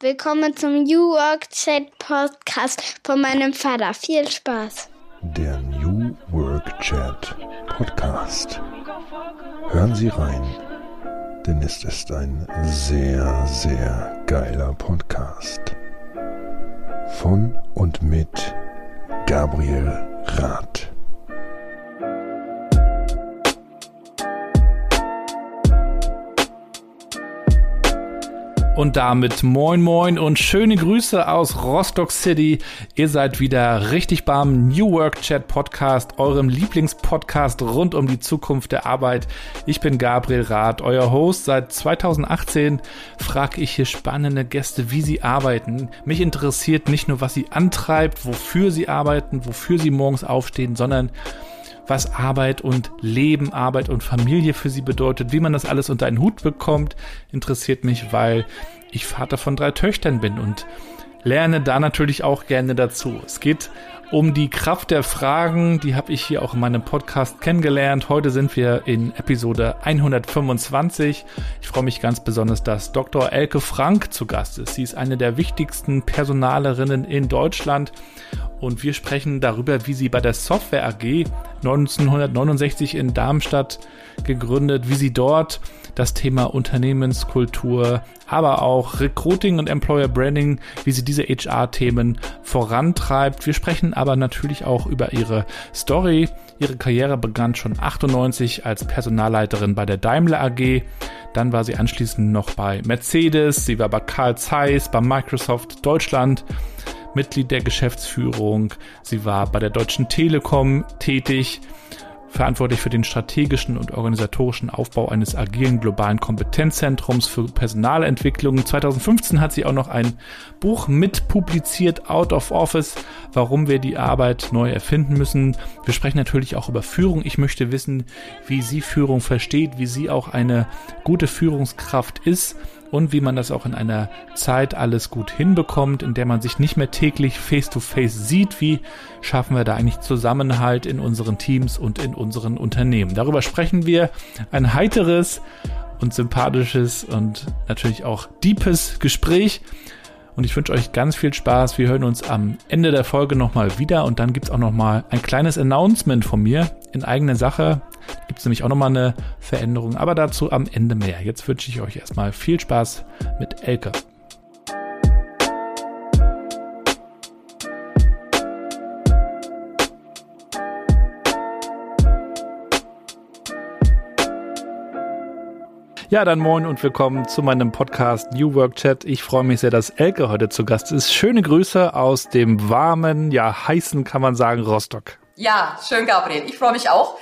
Willkommen zum New Work Chat Podcast von meinem Vater. Viel Spaß. Der New Work Chat Podcast. Hören Sie rein, denn es ist ein sehr, sehr geiler Podcast. Von und mit Gabriel Rath. Und damit moin moin und schöne Grüße aus Rostock City. Ihr seid wieder richtig beim New Work Chat Podcast, eurem Lieblingspodcast rund um die Zukunft der Arbeit. Ich bin Gabriel Rath, euer Host. Seit 2018 frage ich hier spannende Gäste, wie sie arbeiten. Mich interessiert nicht nur, was sie antreibt, wofür sie arbeiten, wofür sie morgens aufstehen, sondern was Arbeit und Leben, Arbeit und Familie für sie bedeutet, wie man das alles unter einen Hut bekommt, interessiert mich, weil ich Vater von drei Töchtern bin und lerne da natürlich auch gerne dazu. Es geht um die Kraft der Fragen, die habe ich hier auch in meinem Podcast kennengelernt. Heute sind wir in Episode 125. Ich freue mich ganz besonders, dass Dr. Elke Frank zu Gast ist. Sie ist eine der wichtigsten Personalerinnen in Deutschland und wir sprechen darüber, wie sie bei der Software AG 1969 in Darmstadt gegründet, wie sie dort das Thema Unternehmenskultur, aber auch Recruiting und Employer Branding, wie sie diese HR-Themen vorantreibt. Wir sprechen aber natürlich auch über ihre Story. Ihre Karriere begann schon 98 als Personalleiterin bei der Daimler AG. Dann war sie anschließend noch bei Mercedes. Sie war bei Carl Zeiss, bei Microsoft Deutschland. Mitglied der Geschäftsführung. Sie war bei der Deutschen Telekom tätig verantwortlich für den strategischen und organisatorischen Aufbau eines agilen globalen Kompetenzzentrums für Personalentwicklung. 2015 hat sie auch noch ein Buch mit publiziert, Out of Office, warum wir die Arbeit neu erfinden müssen. Wir sprechen natürlich auch über Führung. Ich möchte wissen, wie sie Führung versteht, wie sie auch eine gute Führungskraft ist und wie man das auch in einer Zeit alles gut hinbekommt, in der man sich nicht mehr täglich face-to-face -face sieht. Wie schaffen wir da eigentlich Zusammenhalt in unseren Teams und in unseren Unternehmen? Darüber sprechen wir. Ein heiteres und sympathisches und natürlich auch deepes Gespräch. Und ich wünsche euch ganz viel Spaß. Wir hören uns am Ende der Folge nochmal wieder und dann gibt es auch nochmal ein kleines Announcement von mir in eigener Sache. Gibt es nämlich auch nochmal eine Veränderung, aber dazu am Ende mehr. Jetzt wünsche ich euch erstmal viel Spaß mit Elke. Ja, dann moin und willkommen zu meinem Podcast New Work Chat. Ich freue mich sehr, dass Elke heute zu Gast ist. Schöne Grüße aus dem warmen, ja heißen, kann man sagen, Rostock. Ja, schön, Gabriel. Ich freue mich auch.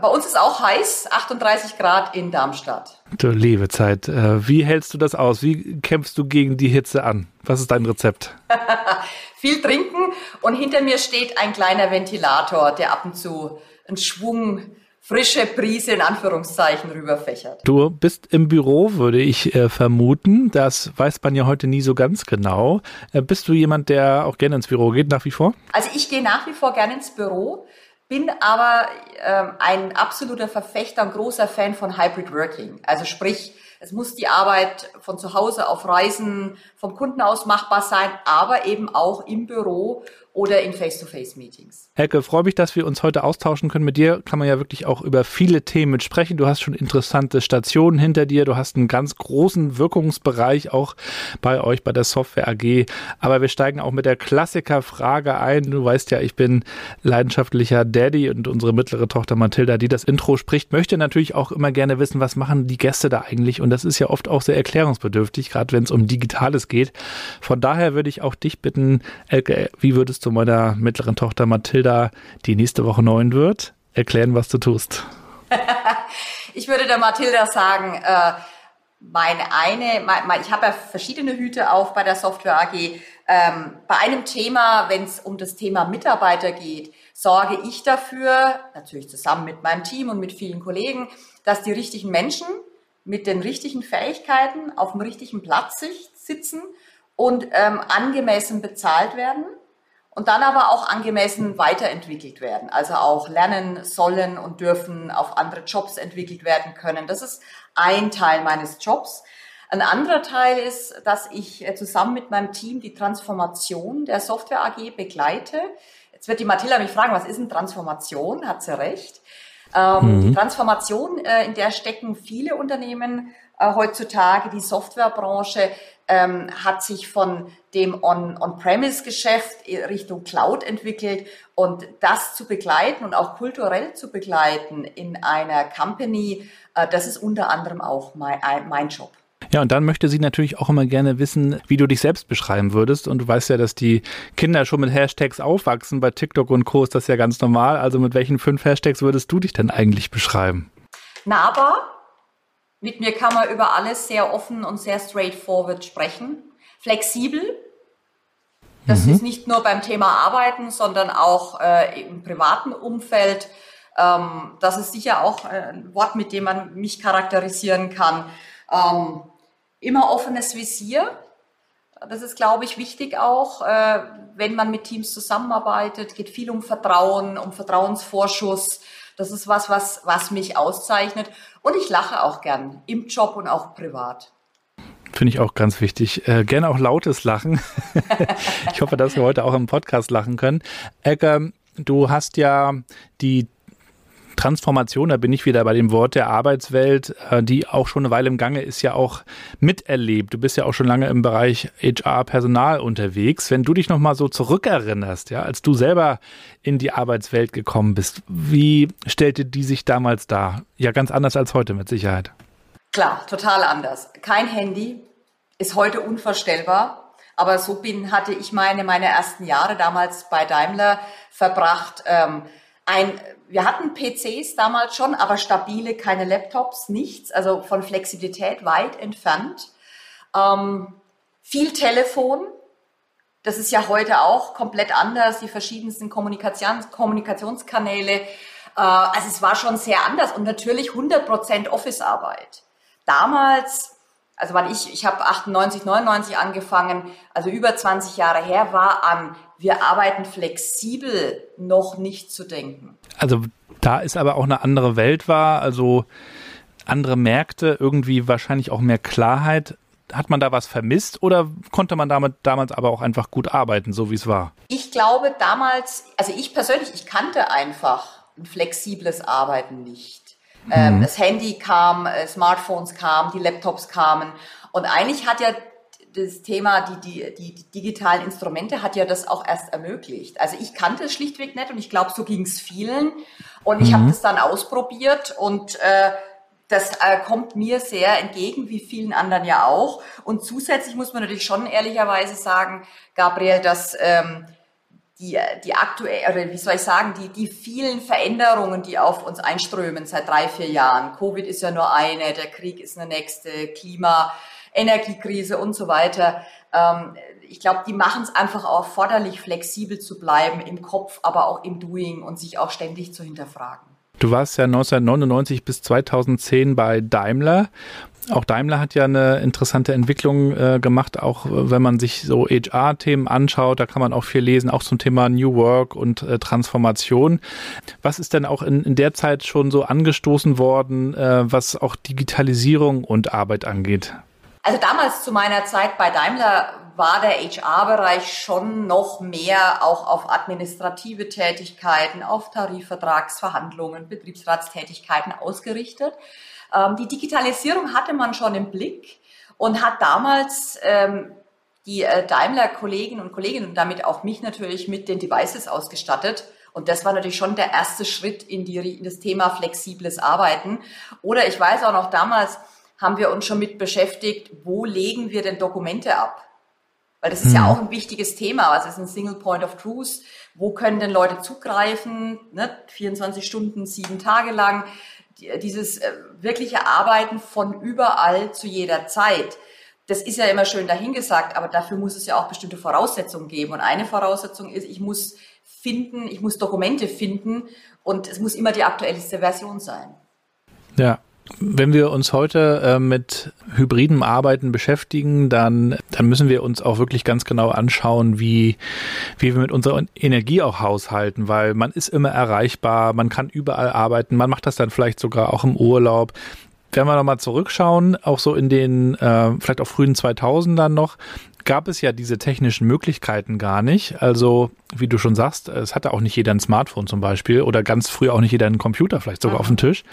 Bei uns ist auch heiß, 38 Grad in Darmstadt. Du liebe Zeit, äh, wie hältst du das aus? Wie kämpfst du gegen die Hitze an? Was ist dein Rezept? Viel trinken und hinter mir steht ein kleiner Ventilator, der ab und zu einen Schwung frische Prise in Anführungszeichen rüberfächert. Du bist im Büro, würde ich äh, vermuten. Das weiß man ja heute nie so ganz genau. Äh, bist du jemand, der auch gerne ins Büro geht, nach wie vor? Also ich gehe nach wie vor gerne ins Büro, bin aber äh, ein absoluter Verfechter, ein großer Fan von Hybrid Working. Also sprich, es muss die Arbeit von zu Hause auf Reisen vom Kunden aus machbar sein, aber eben auch im Büro oder in Face-to-Face-Meetings. Helke, freue mich, dass wir uns heute austauschen können. Mit dir kann man ja wirklich auch über viele Themen sprechen. Du hast schon interessante Stationen hinter dir. Du hast einen ganz großen Wirkungsbereich auch bei euch bei der Software AG. Aber wir steigen auch mit der Klassikerfrage ein. Du weißt ja, ich bin leidenschaftlicher Daddy und unsere mittlere Tochter Mathilda, die das Intro spricht, möchte natürlich auch immer gerne wissen, was machen die Gäste da eigentlich? Und das ist ja oft auch sehr erklärungsbedürftig, gerade wenn es um Digitales geht. Von daher würde ich auch dich bitten, Elke, wie würdest du zu meiner mittleren Tochter Mathilda, die nächste Woche neun wird, erklären, was du tust? ich würde der Mathilda sagen, äh, meine eine, mein, ich habe ja verschiedene Hüte auf bei der Software AG. Ähm, bei einem Thema, wenn es um das Thema Mitarbeiter geht, sorge ich dafür, natürlich zusammen mit meinem Team und mit vielen Kollegen, dass die richtigen Menschen mit den richtigen Fähigkeiten auf dem richtigen Platz sitzen und ähm, angemessen bezahlt werden und dann aber auch angemessen weiterentwickelt werden, also auch lernen sollen und dürfen, auf andere Jobs entwickelt werden können. Das ist ein Teil meines Jobs. Ein anderer Teil ist, dass ich äh, zusammen mit meinem Team die Transformation der Software AG begleite. Jetzt wird die Mathilda mich fragen, was ist eine Transformation? Hat sie recht. Ähm, mhm. Die Transformation, äh, in der stecken viele Unternehmen äh, heutzutage. Die Softwarebranche ähm, hat sich von dem On-Premise-Geschäft On Richtung Cloud entwickelt und das zu begleiten und auch kulturell zu begleiten in einer Company, äh, das ist unter anderem auch mein, mein Job. Ja, und dann möchte sie natürlich auch immer gerne wissen, wie du dich selbst beschreiben würdest. Und du weißt ja, dass die Kinder schon mit Hashtags aufwachsen. Bei TikTok und Co. ist das ja ganz normal. Also mit welchen fünf Hashtags würdest du dich denn eigentlich beschreiben? Nahbar. Mit mir kann man über alles sehr offen und sehr straightforward sprechen. Flexibel. Das mhm. ist nicht nur beim Thema Arbeiten, sondern auch äh, im privaten Umfeld. Ähm, das ist sicher auch äh, ein Wort, mit dem man mich charakterisieren kann. Ähm, immer offenes Visier. Das ist, glaube ich, wichtig auch, äh, wenn man mit Teams zusammenarbeitet. Geht viel um Vertrauen, um Vertrauensvorschuss. Das ist was, was, was mich auszeichnet. Und ich lache auch gern im Job und auch privat. Finde ich auch ganz wichtig. Äh, gerne auch lautes Lachen. ich hoffe, dass wir heute auch im Podcast lachen können. Egger, du hast ja die Transformation, da bin ich wieder bei dem Wort der Arbeitswelt, äh, die auch schon eine Weile im Gange ist, ja auch miterlebt. Du bist ja auch schon lange im Bereich HR-Personal unterwegs. Wenn du dich nochmal so zurückerinnerst, ja, als du selber in die Arbeitswelt gekommen bist, wie stellte die sich damals dar? Ja, ganz anders als heute mit Sicherheit. Klar, total anders. Kein Handy ist heute unvorstellbar. Aber so bin, hatte ich meine, meine ersten Jahre damals bei Daimler verbracht. Ähm, ein wir hatten PCs damals schon, aber stabile, keine Laptops, nichts, also von Flexibilität weit entfernt. Ähm, viel Telefon, das ist ja heute auch komplett anders, die verschiedensten Kommunikations Kommunikationskanäle. Äh, also es war schon sehr anders und natürlich 100% Office-Arbeit. Damals also weil ich, ich habe 98, 99 angefangen, also über 20 Jahre her, war an wir arbeiten flexibel noch nicht zu denken. Also da ist aber auch eine andere Welt war, also andere Märkte, irgendwie wahrscheinlich auch mehr Klarheit. Hat man da was vermisst oder konnte man damit damals aber auch einfach gut arbeiten, so wie es war? Ich glaube damals, also ich persönlich, ich kannte einfach ein flexibles Arbeiten nicht. Ähm, mhm. Das Handy kam, äh, Smartphones kamen, die Laptops kamen. Und eigentlich hat ja das Thema, die, die, die digitalen Instrumente hat ja das auch erst ermöglicht. Also ich kannte es schlichtweg nicht und ich glaube, so ging es vielen. Und ich mhm. habe das dann ausprobiert und äh, das äh, kommt mir sehr entgegen, wie vielen anderen ja auch. Und zusätzlich muss man natürlich schon ehrlicherweise sagen, Gabriel, dass ähm, die, die aktuell, oder wie soll ich sagen, die, die vielen Veränderungen, die auf uns einströmen seit drei, vier Jahren. Covid ist ja nur eine, der Krieg ist eine nächste, Klima, Energiekrise und so weiter. Ähm, ich glaube, die machen es einfach auch erforderlich, flexibel zu bleiben im Kopf, aber auch im Doing und sich auch ständig zu hinterfragen. Du warst ja 1999 bis 2010 bei Daimler auch Daimler hat ja eine interessante Entwicklung äh, gemacht, auch äh, wenn man sich so HR-Themen anschaut, da kann man auch viel lesen, auch zum Thema New Work und äh, Transformation. Was ist denn auch in, in der Zeit schon so angestoßen worden, äh, was auch Digitalisierung und Arbeit angeht? Also damals zu meiner Zeit bei Daimler war der HR-Bereich schon noch mehr auch auf administrative Tätigkeiten, auf Tarifvertragsverhandlungen, Betriebsratstätigkeiten ausgerichtet. Ähm, die Digitalisierung hatte man schon im Blick und hat damals ähm, die äh, Daimler-Kolleginnen und Kollegen und damit auch mich natürlich mit den Devices ausgestattet. Und das war natürlich schon der erste Schritt in, die, in das Thema flexibles Arbeiten. Oder ich weiß auch noch, damals haben wir uns schon mit beschäftigt, wo legen wir denn Dokumente ab? Weil das ist ja hm. auch ein wichtiges Thema. Was ist ein Single Point of Truth? Wo können denn Leute zugreifen? Ne? 24 Stunden, sieben Tage lang dieses äh, wirkliche Arbeiten von überall zu jeder Zeit. Das ist ja immer schön dahingesagt, aber dafür muss es ja auch bestimmte Voraussetzungen geben. Und eine Voraussetzung ist, ich muss finden, ich muss Dokumente finden und es muss immer die aktuellste Version sein. Ja, wenn wir uns heute äh, mit hybriden Arbeiten beschäftigen, dann, dann müssen wir uns auch wirklich ganz genau anschauen, wie, wie wir mit unserer Energie auch haushalten, weil man ist immer erreichbar, man kann überall arbeiten, man macht das dann vielleicht sogar auch im Urlaub. wenn wir nochmal zurückschauen, auch so in den äh, vielleicht auch frühen 2000ern noch, gab es ja diese technischen Möglichkeiten gar nicht. Also, wie du schon sagst, es hatte auch nicht jeder ein Smartphone zum Beispiel oder ganz früh auch nicht jeder einen Computer vielleicht sogar mhm. auf dem Tisch.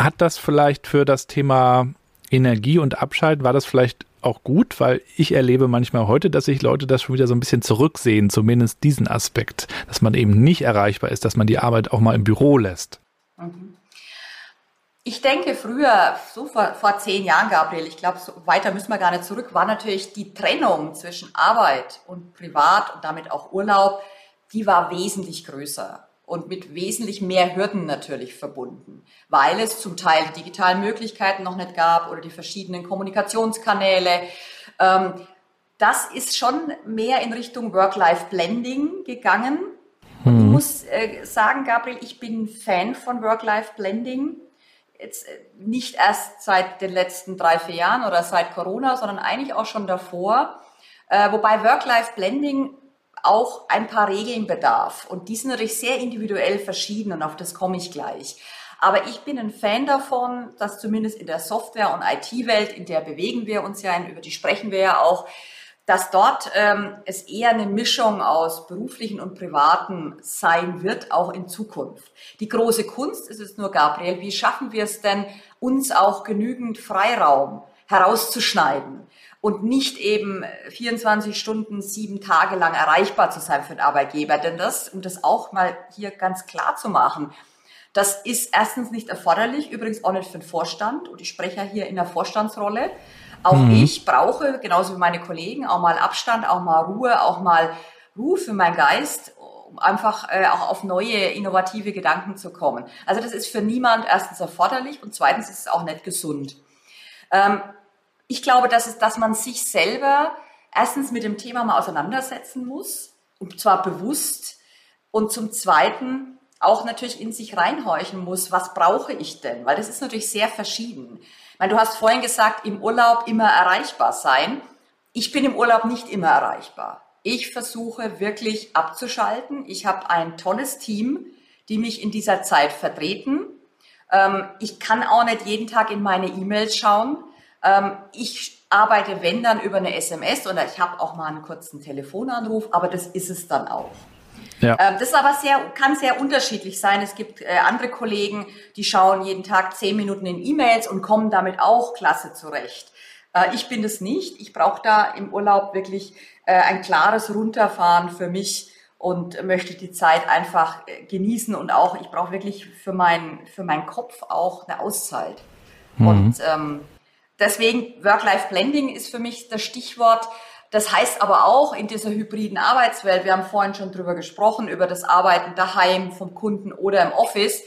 Hat das vielleicht für das Thema Energie und Abschalten, war das vielleicht auch gut, weil ich erlebe manchmal heute, dass sich Leute das schon wieder so ein bisschen zurücksehen, zumindest diesen Aspekt, dass man eben nicht erreichbar ist, dass man die Arbeit auch mal im Büro lässt. Ich denke, früher, so vor, vor zehn Jahren, Gabriel, ich glaube, so weiter müssen wir gar nicht zurück, war natürlich die Trennung zwischen Arbeit und Privat und damit auch Urlaub, die war wesentlich größer und mit wesentlich mehr Hürden natürlich verbunden, weil es zum Teil die digitalen Möglichkeiten noch nicht gab oder die verschiedenen Kommunikationskanäle. Ähm, das ist schon mehr in Richtung Work-Life-Blending gegangen. Hm. Ich muss äh, sagen, Gabriel, ich bin Fan von Work-Life-Blending jetzt äh, nicht erst seit den letzten drei, vier Jahren oder seit Corona, sondern eigentlich auch schon davor. Äh, wobei Work-Life-Blending auch ein paar Regeln bedarf. Und die sind natürlich sehr individuell verschieden und auf das komme ich gleich. Aber ich bin ein Fan davon, dass zumindest in der Software- und IT-Welt, in der bewegen wir uns ja, über die sprechen wir ja auch, dass dort ähm, es eher eine Mischung aus beruflichen und privaten sein wird, auch in Zukunft. Die große Kunst ist es nur, Gabriel, wie schaffen wir es denn, uns auch genügend Freiraum herauszuschneiden und nicht eben 24 Stunden, sieben Tage lang erreichbar zu sein für den Arbeitgeber. Denn das, um das auch mal hier ganz klar zu machen, das ist erstens nicht erforderlich, übrigens auch nicht für den Vorstand. Und ich spreche ja hier in der Vorstandsrolle. Auch mhm. ich brauche, genauso wie meine Kollegen, auch mal Abstand, auch mal Ruhe, auch mal Ruhe für meinen Geist, um einfach äh, auch auf neue, innovative Gedanken zu kommen. Also das ist für niemand erstens erforderlich und zweitens ist es auch nicht gesund. Ähm, ich glaube, dass, es, dass man sich selber erstens mit dem Thema mal auseinandersetzen muss, und zwar bewusst, und zum Zweiten auch natürlich in sich reinhorchen muss, was brauche ich denn? Weil das ist natürlich sehr verschieden meine, du hast vorhin gesagt, im Urlaub immer erreichbar sein. Ich bin im Urlaub nicht immer erreichbar. Ich versuche wirklich abzuschalten. Ich habe ein tolles Team, die mich in dieser Zeit vertreten. Ähm, ich kann auch nicht jeden Tag in meine E-Mails schauen. Ähm, ich arbeite, wenn dann, über eine SMS oder ich habe auch mal einen kurzen Telefonanruf, aber das ist es dann auch. Ja. Ähm, das ist aber sehr, kann sehr unterschiedlich sein. Es gibt äh, andere Kollegen, die schauen jeden Tag zehn Minuten in E-Mails und kommen damit auch klasse zurecht. Äh, ich bin das nicht. Ich brauche da im Urlaub wirklich äh, ein klares Runterfahren für mich und möchte die Zeit einfach genießen und auch, ich brauche wirklich für, mein, für meinen Kopf auch eine Auszeit. Mhm. Und ähm, deswegen Work-Life-Blending ist für mich das Stichwort. Das heißt aber auch in dieser hybriden Arbeitswelt, wir haben vorhin schon drüber gesprochen, über das Arbeiten daheim vom Kunden oder im Office.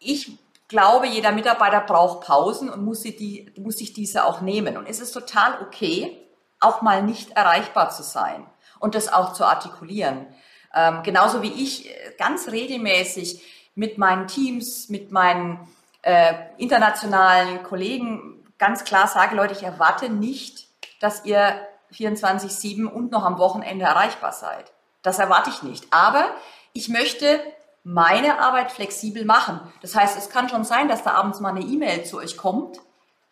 Ich glaube, jeder Mitarbeiter braucht Pausen und muss, sie die, muss sich diese auch nehmen. Und es ist total okay, auch mal nicht erreichbar zu sein und das auch zu artikulieren. Ähm, genauso wie ich ganz regelmäßig mit meinen Teams, mit meinen äh, internationalen Kollegen ganz klar sage, Leute, ich erwarte nicht, dass ihr 24-7 und noch am Wochenende erreichbar seid. Das erwarte ich nicht. Aber ich möchte meine Arbeit flexibel machen. Das heißt, es kann schon sein, dass da abends mal eine E-Mail zu euch kommt,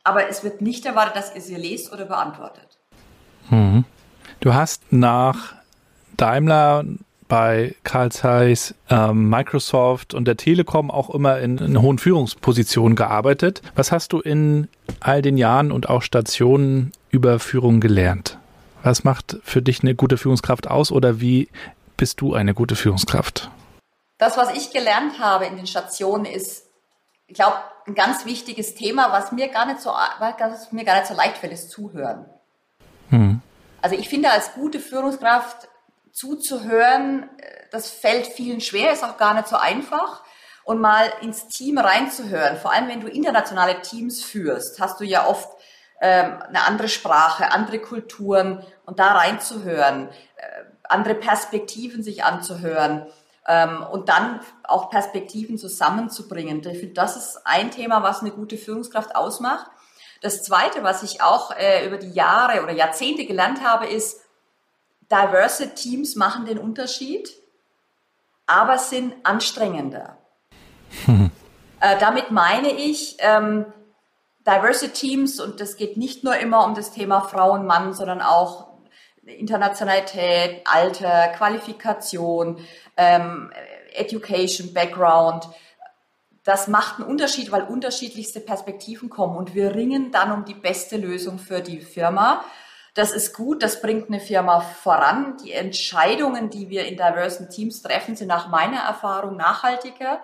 aber es wird nicht erwartet, dass ihr sie lest oder beantwortet. Hm. Du hast nach Daimler bei Carl Zeiss, ähm, Microsoft und der Telekom auch immer in, in hohen Führungspositionen gearbeitet. Was hast du in all den Jahren und auch Stationen über Führung gelernt? Was macht für dich eine gute Führungskraft aus oder wie bist du eine gute Führungskraft? Das, was ich gelernt habe in den Stationen, ist, ich glaube, ein ganz wichtiges Thema, was mir gar nicht so, was mir gar nicht so leicht fällt, ist Zuhören. Hm. Also ich finde, als gute Führungskraft zuzuhören, das fällt vielen schwer, ist auch gar nicht so einfach. Und mal ins Team reinzuhören, vor allem wenn du internationale Teams führst, hast du ja oft ähm, eine andere Sprache, andere Kulturen und da reinzuhören, äh, andere Perspektiven sich anzuhören ähm, und dann auch Perspektiven zusammenzubringen. Ich finde, das ist ein Thema, was eine gute Führungskraft ausmacht. Das Zweite, was ich auch äh, über die Jahre oder Jahrzehnte gelernt habe, ist, diverse Teams machen den Unterschied, aber sind anstrengender. Hm. Äh, damit meine ich, ähm, Diverse Teams und das geht nicht nur immer um das Thema Frauen, Mann, sondern auch Internationalität, Alter, Qualifikation, ähm, Education, Background. Das macht einen Unterschied, weil unterschiedlichste Perspektiven kommen und wir ringen dann um die beste Lösung für die Firma. Das ist gut, das bringt eine Firma voran. Die Entscheidungen, die wir in diversen Teams treffen, sind nach meiner Erfahrung nachhaltiger,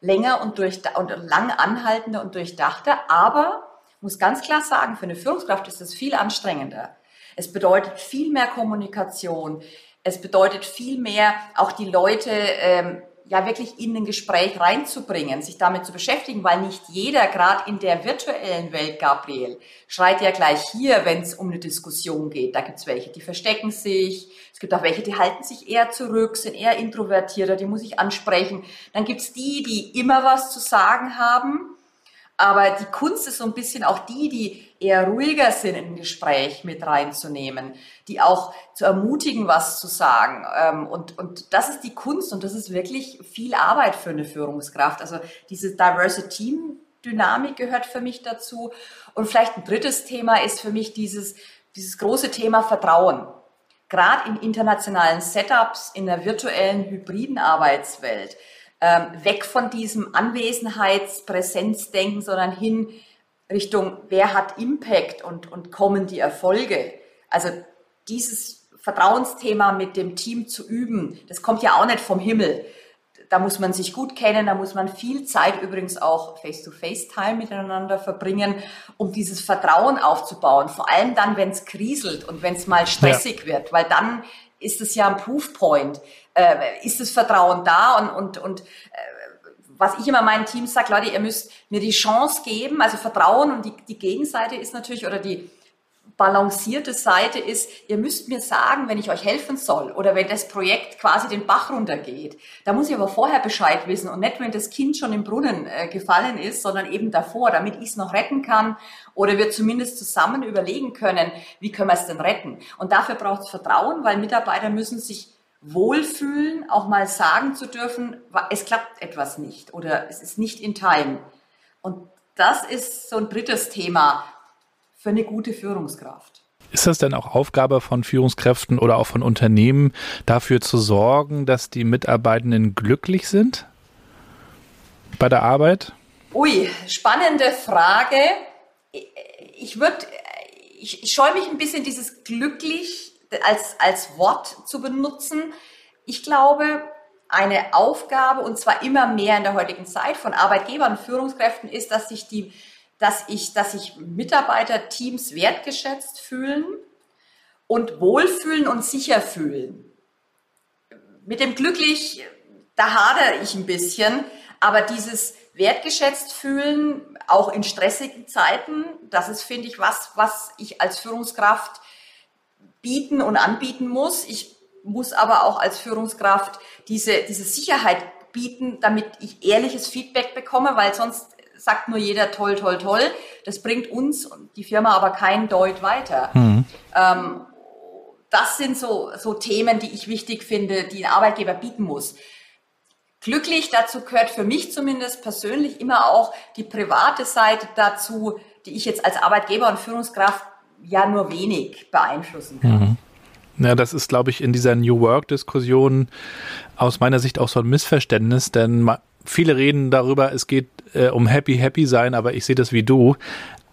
länger und, durch, und lang anhaltender und durchdachter. Aber muss ganz klar sagen, für eine Führungskraft ist das viel anstrengender. Es bedeutet viel mehr Kommunikation. Es bedeutet viel mehr, auch die Leute ähm, ja wirklich in ein Gespräch reinzubringen, sich damit zu beschäftigen, weil nicht jeder, gerade in der virtuellen Welt, Gabriel, schreit ja gleich hier, wenn es um eine Diskussion geht. Da gibt es welche, die verstecken sich, es gibt auch welche, die halten sich eher zurück, sind eher introvertierter, die muss ich ansprechen. Dann gibt es die, die immer was zu sagen haben aber die Kunst ist so ein bisschen auch die, die eher ruhiger sind in ein Gespräch mit reinzunehmen, die auch zu ermutigen, was zu sagen. Ähm, und, und das ist die Kunst und das ist wirklich viel Arbeit für eine Führungskraft. Also diese Diverse Team Dynamik gehört für mich dazu. Und vielleicht ein drittes Thema ist für mich dieses, dieses große Thema Vertrauen. Gerade in internationalen Setups, in der virtuellen, hybriden Arbeitswelt ähm, weg von diesem Anwesenheitspräsenzdenken, sondern hin Richtung, wer hat Impact und, und kommen die Erfolge. Also dieses Vertrauensthema mit dem Team zu üben, das kommt ja auch nicht vom Himmel. Da muss man sich gut kennen, da muss man viel Zeit übrigens auch Face-to-Face-Time miteinander verbringen, um dieses Vertrauen aufzubauen. Vor allem dann, wenn es kriselt und wenn es mal stressig ja. wird, weil dann ist es ja ein Proofpoint. Äh, ist das Vertrauen da? Und, und, und äh, was ich immer meinen Teams sage, Leute, ihr müsst mir die Chance geben, also Vertrauen und die, die Gegenseite ist natürlich, oder die balancierte Seite ist, ihr müsst mir sagen, wenn ich euch helfen soll oder wenn das Projekt quasi den Bach runtergeht. Da muss ich aber vorher Bescheid wissen und nicht, wenn das Kind schon im Brunnen äh, gefallen ist, sondern eben davor, damit ich es noch retten kann oder wir zumindest zusammen überlegen können, wie können wir es denn retten. Und dafür braucht es Vertrauen, weil Mitarbeiter müssen sich wohlfühlen, auch mal sagen zu dürfen, es klappt etwas nicht oder es ist nicht in Time. Und das ist so ein drittes Thema, für eine gute Führungskraft. Ist das denn auch Aufgabe von Führungskräften oder auch von Unternehmen, dafür zu sorgen, dass die Mitarbeitenden glücklich sind bei der Arbeit? Ui, spannende Frage. Ich würde, ich, ich scheue mich ein bisschen dieses glücklich als, als Wort zu benutzen. Ich glaube, eine Aufgabe, und zwar immer mehr in der heutigen Zeit von Arbeitgebern und Führungskräften, ist, dass sich die dass ich, dass sich Mitarbeiterteams wertgeschätzt fühlen und wohlfühlen und sicher fühlen. Mit dem glücklich, da hadere ich ein bisschen, aber dieses wertgeschätzt fühlen, auch in stressigen Zeiten, das ist, finde ich, was, was ich als Führungskraft bieten und anbieten muss. Ich muss aber auch als Führungskraft diese, diese Sicherheit bieten, damit ich ehrliches Feedback bekomme, weil sonst sagt nur jeder toll, toll, toll. Das bringt uns und die Firma aber kein Deut weiter. Mhm. Ähm, das sind so, so Themen, die ich wichtig finde, die ein Arbeitgeber bieten muss. Glücklich dazu gehört für mich zumindest persönlich immer auch die private Seite dazu, die ich jetzt als Arbeitgeber und Führungskraft ja nur wenig beeinflussen kann. Mhm. Ja, das ist, glaube ich, in dieser New Work-Diskussion aus meiner Sicht auch so ein Missverständnis, denn viele reden darüber, es geht äh, um Happy Happy sein, aber ich sehe das wie du.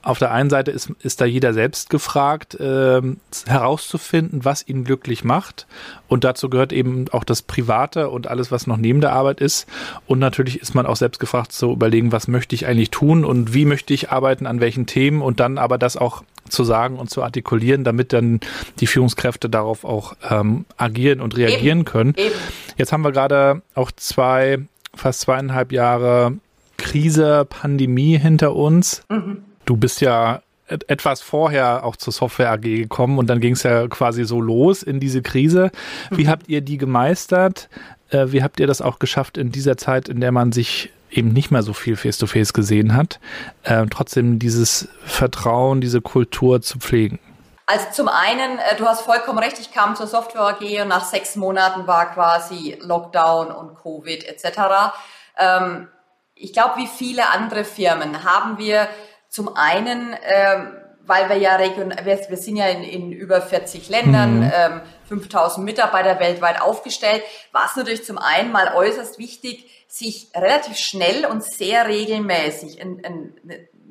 Auf der einen Seite ist, ist da jeder selbst gefragt, äh, herauszufinden, was ihn glücklich macht. Und dazu gehört eben auch das Private und alles, was noch neben der Arbeit ist. Und natürlich ist man auch selbst gefragt zu überlegen, was möchte ich eigentlich tun und wie möchte ich arbeiten, an welchen Themen und dann aber das auch zu sagen und zu artikulieren, damit dann die Führungskräfte darauf auch ähm, agieren und reagieren eben, können. Eben. Jetzt haben wir gerade auch zwei fast zweieinhalb Jahre Krise, Pandemie hinter uns. Mhm. Du bist ja etwas vorher auch zur Software AG gekommen und dann ging es ja quasi so los in diese Krise. Wie mhm. habt ihr die gemeistert? Äh, wie habt ihr das auch geschafft in dieser Zeit, in der man sich eben nicht mehr so viel face-to-face -face gesehen hat, äh, trotzdem dieses Vertrauen, diese Kultur zu pflegen? Also zum einen, äh, du hast vollkommen recht, ich kam zur Software AG und nach sechs Monaten war quasi Lockdown und Covid etc. Ähm, ich glaube, wie viele andere Firmen haben wir Zum einen, ähm, weil wir ja region, wir, wir sind ja in, in über 40 Ländern, mhm. ähm, 5000 Mitarbeiter weltweit aufgestellt, war es natürlich zum einen mal äußerst wichtig, sich relativ schnell und sehr regelmäßig einen, einen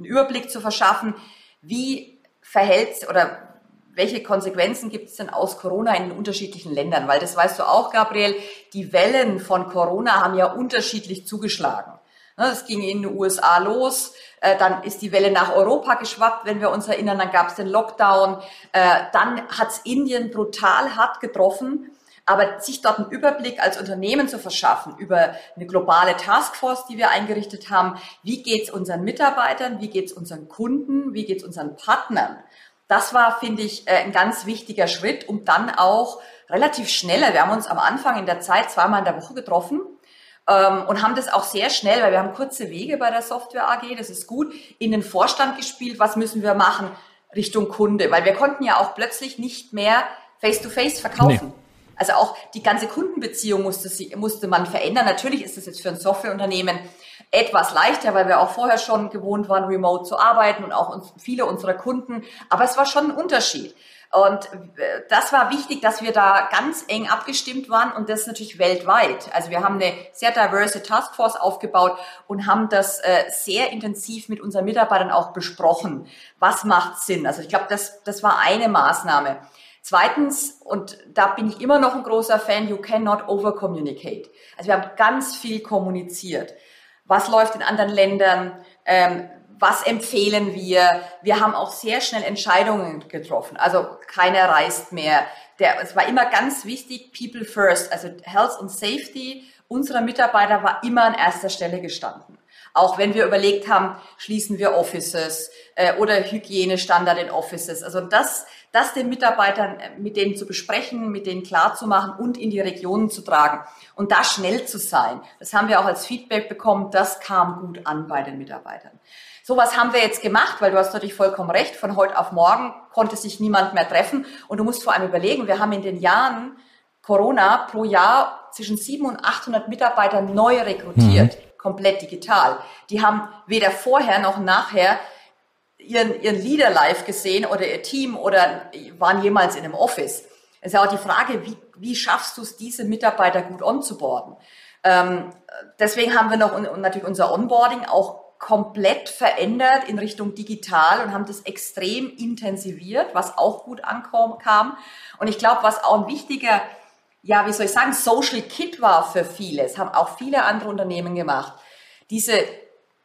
Überblick zu verschaffen, wie verhält oder welche Konsequenzen gibt es denn aus Corona in den unterschiedlichen Ländern? Weil das weißt du auch, Gabriel, die Wellen von Corona haben ja unterschiedlich zugeschlagen. Es ne, ging in den USA los, äh, dann ist die Welle nach Europa geschwappt, wenn wir uns erinnern, dann gab es den Lockdown, äh, dann hat es Indien brutal hart getroffen. Aber sich dort einen Überblick als Unternehmen zu verschaffen über eine globale Taskforce, die wir eingerichtet haben, wie geht's unseren Mitarbeitern, wie geht's unseren Kunden, wie geht's unseren Partnern, das war, finde ich, äh, ein ganz wichtiger Schritt, um dann auch relativ schneller, wir haben uns am Anfang in der Zeit zweimal in der Woche getroffen, und haben das auch sehr schnell, weil wir haben kurze Wege bei der Software AG, das ist gut, in den Vorstand gespielt, was müssen wir machen Richtung Kunde, weil wir konnten ja auch plötzlich nicht mehr face-to-face -face verkaufen. Nee. Also auch die ganze Kundenbeziehung musste, sie, musste man verändern. Natürlich ist das jetzt für ein Softwareunternehmen etwas leichter, weil wir auch vorher schon gewohnt waren, remote zu arbeiten und auch uns, viele unserer Kunden. Aber es war schon ein Unterschied. Und äh, das war wichtig, dass wir da ganz eng abgestimmt waren und das natürlich weltweit. Also wir haben eine sehr diverse Taskforce aufgebaut und haben das äh, sehr intensiv mit unseren Mitarbeitern auch besprochen. Was macht Sinn? Also ich glaube, das, das war eine Maßnahme. Zweitens, und da bin ich immer noch ein großer Fan, you cannot over communicate. Also wir haben ganz viel kommuniziert. Was läuft in anderen Ländern? Ähm, was empfehlen wir? Wir haben auch sehr schnell Entscheidungen getroffen. Also keiner reist mehr. Der, es war immer ganz wichtig, People First, also Health und Safety unserer Mitarbeiter war immer an erster Stelle gestanden. Auch wenn wir überlegt haben, schließen wir Offices äh, oder Hygienestandard in Offices. Also das, das den Mitarbeitern, äh, mit denen zu besprechen, mit denen klarzumachen und in die Regionen zu tragen und da schnell zu sein. Das haben wir auch als Feedback bekommen. Das kam gut an bei den Mitarbeitern. So was haben wir jetzt gemacht, weil du hast natürlich vollkommen recht. Von heute auf morgen konnte sich niemand mehr treffen. Und du musst vor allem überlegen, wir haben in den Jahren Corona pro Jahr zwischen 700 und 800 Mitarbeiter neu rekrutiert, mhm. komplett digital. Die haben weder vorher noch nachher ihren, ihren Leader live gesehen oder ihr Team oder waren jemals in einem Office. Es ist ja auch die Frage, wie, wie schaffst du es, diese Mitarbeiter gut onzuboarden? Ähm, deswegen haben wir noch und natürlich unser Onboarding auch komplett verändert in Richtung digital und haben das extrem intensiviert, was auch gut ankam. Und ich glaube, was auch ein wichtiger, ja, wie soll ich sagen, Social Kit war für viele, es haben auch viele andere Unternehmen gemacht, diese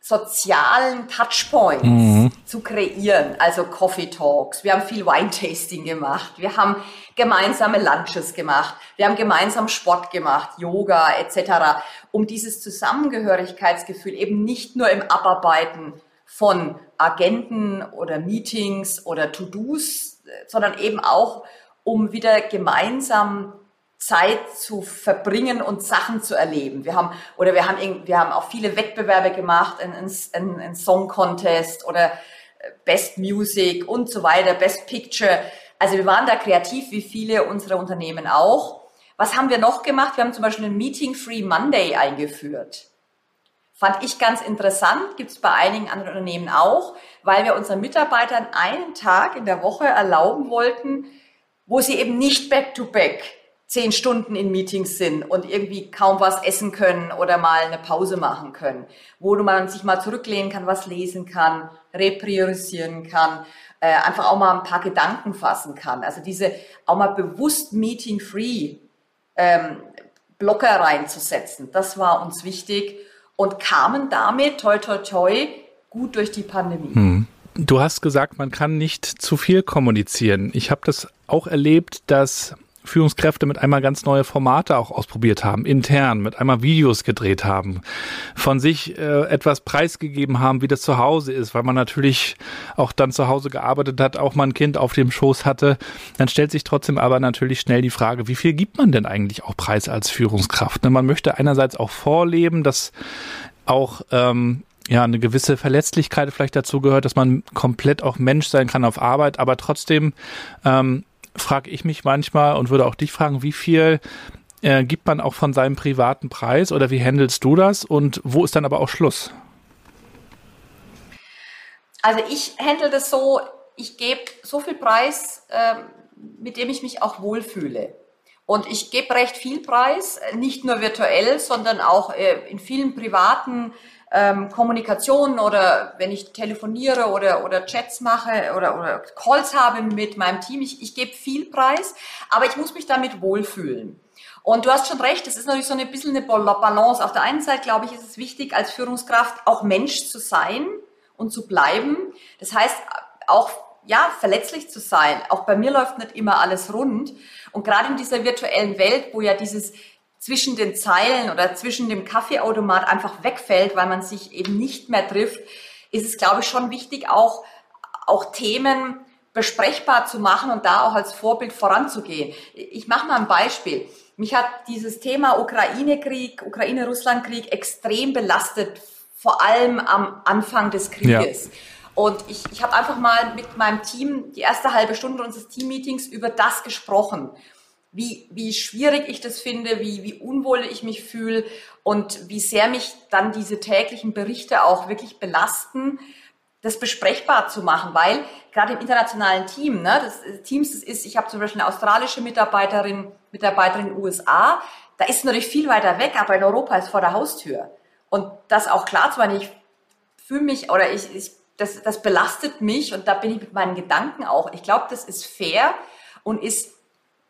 sozialen Touchpoints mhm. zu kreieren, also Coffee Talks. Wir haben viel Wine Tasting gemacht. Wir haben gemeinsame Lunches gemacht. Wir haben gemeinsam Sport gemacht, Yoga etc., um dieses Zusammengehörigkeitsgefühl eben nicht nur im Abarbeiten von Agenten oder Meetings oder To-Dos, sondern eben auch um wieder gemeinsam Zeit zu verbringen und Sachen zu erleben. Wir haben, oder wir haben, wir haben auch viele Wettbewerbe gemacht, ein, ein, ein Song Contest oder äh, Best Music und so weiter, Best Picture. Also wir waren da kreativ, wie viele unserer Unternehmen auch. Was haben wir noch gemacht? Wir haben zum Beispiel einen Meeting Free Monday eingeführt. Fand ich ganz interessant, gibt es bei einigen anderen Unternehmen auch, weil wir unseren Mitarbeitern einen Tag in der Woche erlauben wollten, wo sie eben nicht back-to-back -back zehn Stunden in Meetings sind und irgendwie kaum was essen können oder mal eine Pause machen können, wo man sich mal zurücklehnen kann, was lesen kann, repriorisieren kann, äh, einfach auch mal ein paar Gedanken fassen kann. Also diese auch mal bewusst Meeting-free ähm, Blocker reinzusetzen, das war uns wichtig und kamen damit, toi toi toi, gut durch die Pandemie. Hm. Du hast gesagt, man kann nicht zu viel kommunizieren. Ich habe das auch erlebt, dass Führungskräfte mit einmal ganz neue Formate auch ausprobiert haben, intern, mit einmal Videos gedreht haben, von sich äh, etwas preisgegeben haben, wie das zu Hause ist, weil man natürlich auch dann zu Hause gearbeitet hat, auch mal ein Kind auf dem Schoß hatte. Dann stellt sich trotzdem aber natürlich schnell die Frage, wie viel gibt man denn eigentlich auch Preis als Führungskraft? Ne, man möchte einerseits auch vorleben, dass auch ähm, ja eine gewisse Verletzlichkeit vielleicht dazu gehört, dass man komplett auch Mensch sein kann auf Arbeit, aber trotzdem ähm, frage ich mich manchmal und würde auch dich fragen, wie viel äh, gibt man auch von seinem privaten Preis oder wie handelst du das und wo ist dann aber auch Schluss? Also ich handle das so, ich gebe so viel Preis, äh, mit dem ich mich auch wohlfühle. Und ich gebe recht viel Preis, nicht nur virtuell, sondern auch äh, in vielen privaten ähm, Kommunikationen oder wenn ich telefoniere oder, oder Chats mache oder, oder Calls habe mit meinem Team. Ich, ich gebe viel Preis, aber ich muss mich damit wohlfühlen. Und du hast schon recht, es ist natürlich so ein bisschen eine Balance. Auf der einen Seite, glaube ich, ist es wichtig, als Führungskraft auch Mensch zu sein und zu bleiben. Das heißt, auch ja, verletzlich zu sein. Auch bei mir läuft nicht immer alles rund. Und gerade in dieser virtuellen Welt, wo ja dieses zwischen den Zeilen oder zwischen dem Kaffeeautomat einfach wegfällt, weil man sich eben nicht mehr trifft, ist es, glaube ich, schon wichtig, auch, auch Themen besprechbar zu machen und da auch als Vorbild voranzugehen. Ich mache mal ein Beispiel. Mich hat dieses Thema Ukraine-Krieg, Ukraine-Russland-Krieg extrem belastet, vor allem am Anfang des Krieges. Ja. Und ich, ich habe einfach mal mit meinem Team die erste halbe Stunde unseres Teammeetings über das gesprochen. Wie, wie schwierig ich das finde, wie, wie unwohl ich mich fühle und wie sehr mich dann diese täglichen Berichte auch wirklich belasten, das besprechbar zu machen, weil gerade im internationalen Team, ne, das Teams, das ist, ich habe zum Beispiel eine australische Mitarbeiterin, Mitarbeiterin in den USA, da ist natürlich viel weiter weg, aber in Europa ist vor der Haustür. Und das auch klar zu machen, ich fühle mich oder ich, ich das, das belastet mich und da bin ich mit meinen Gedanken auch. Ich glaube, das ist fair und ist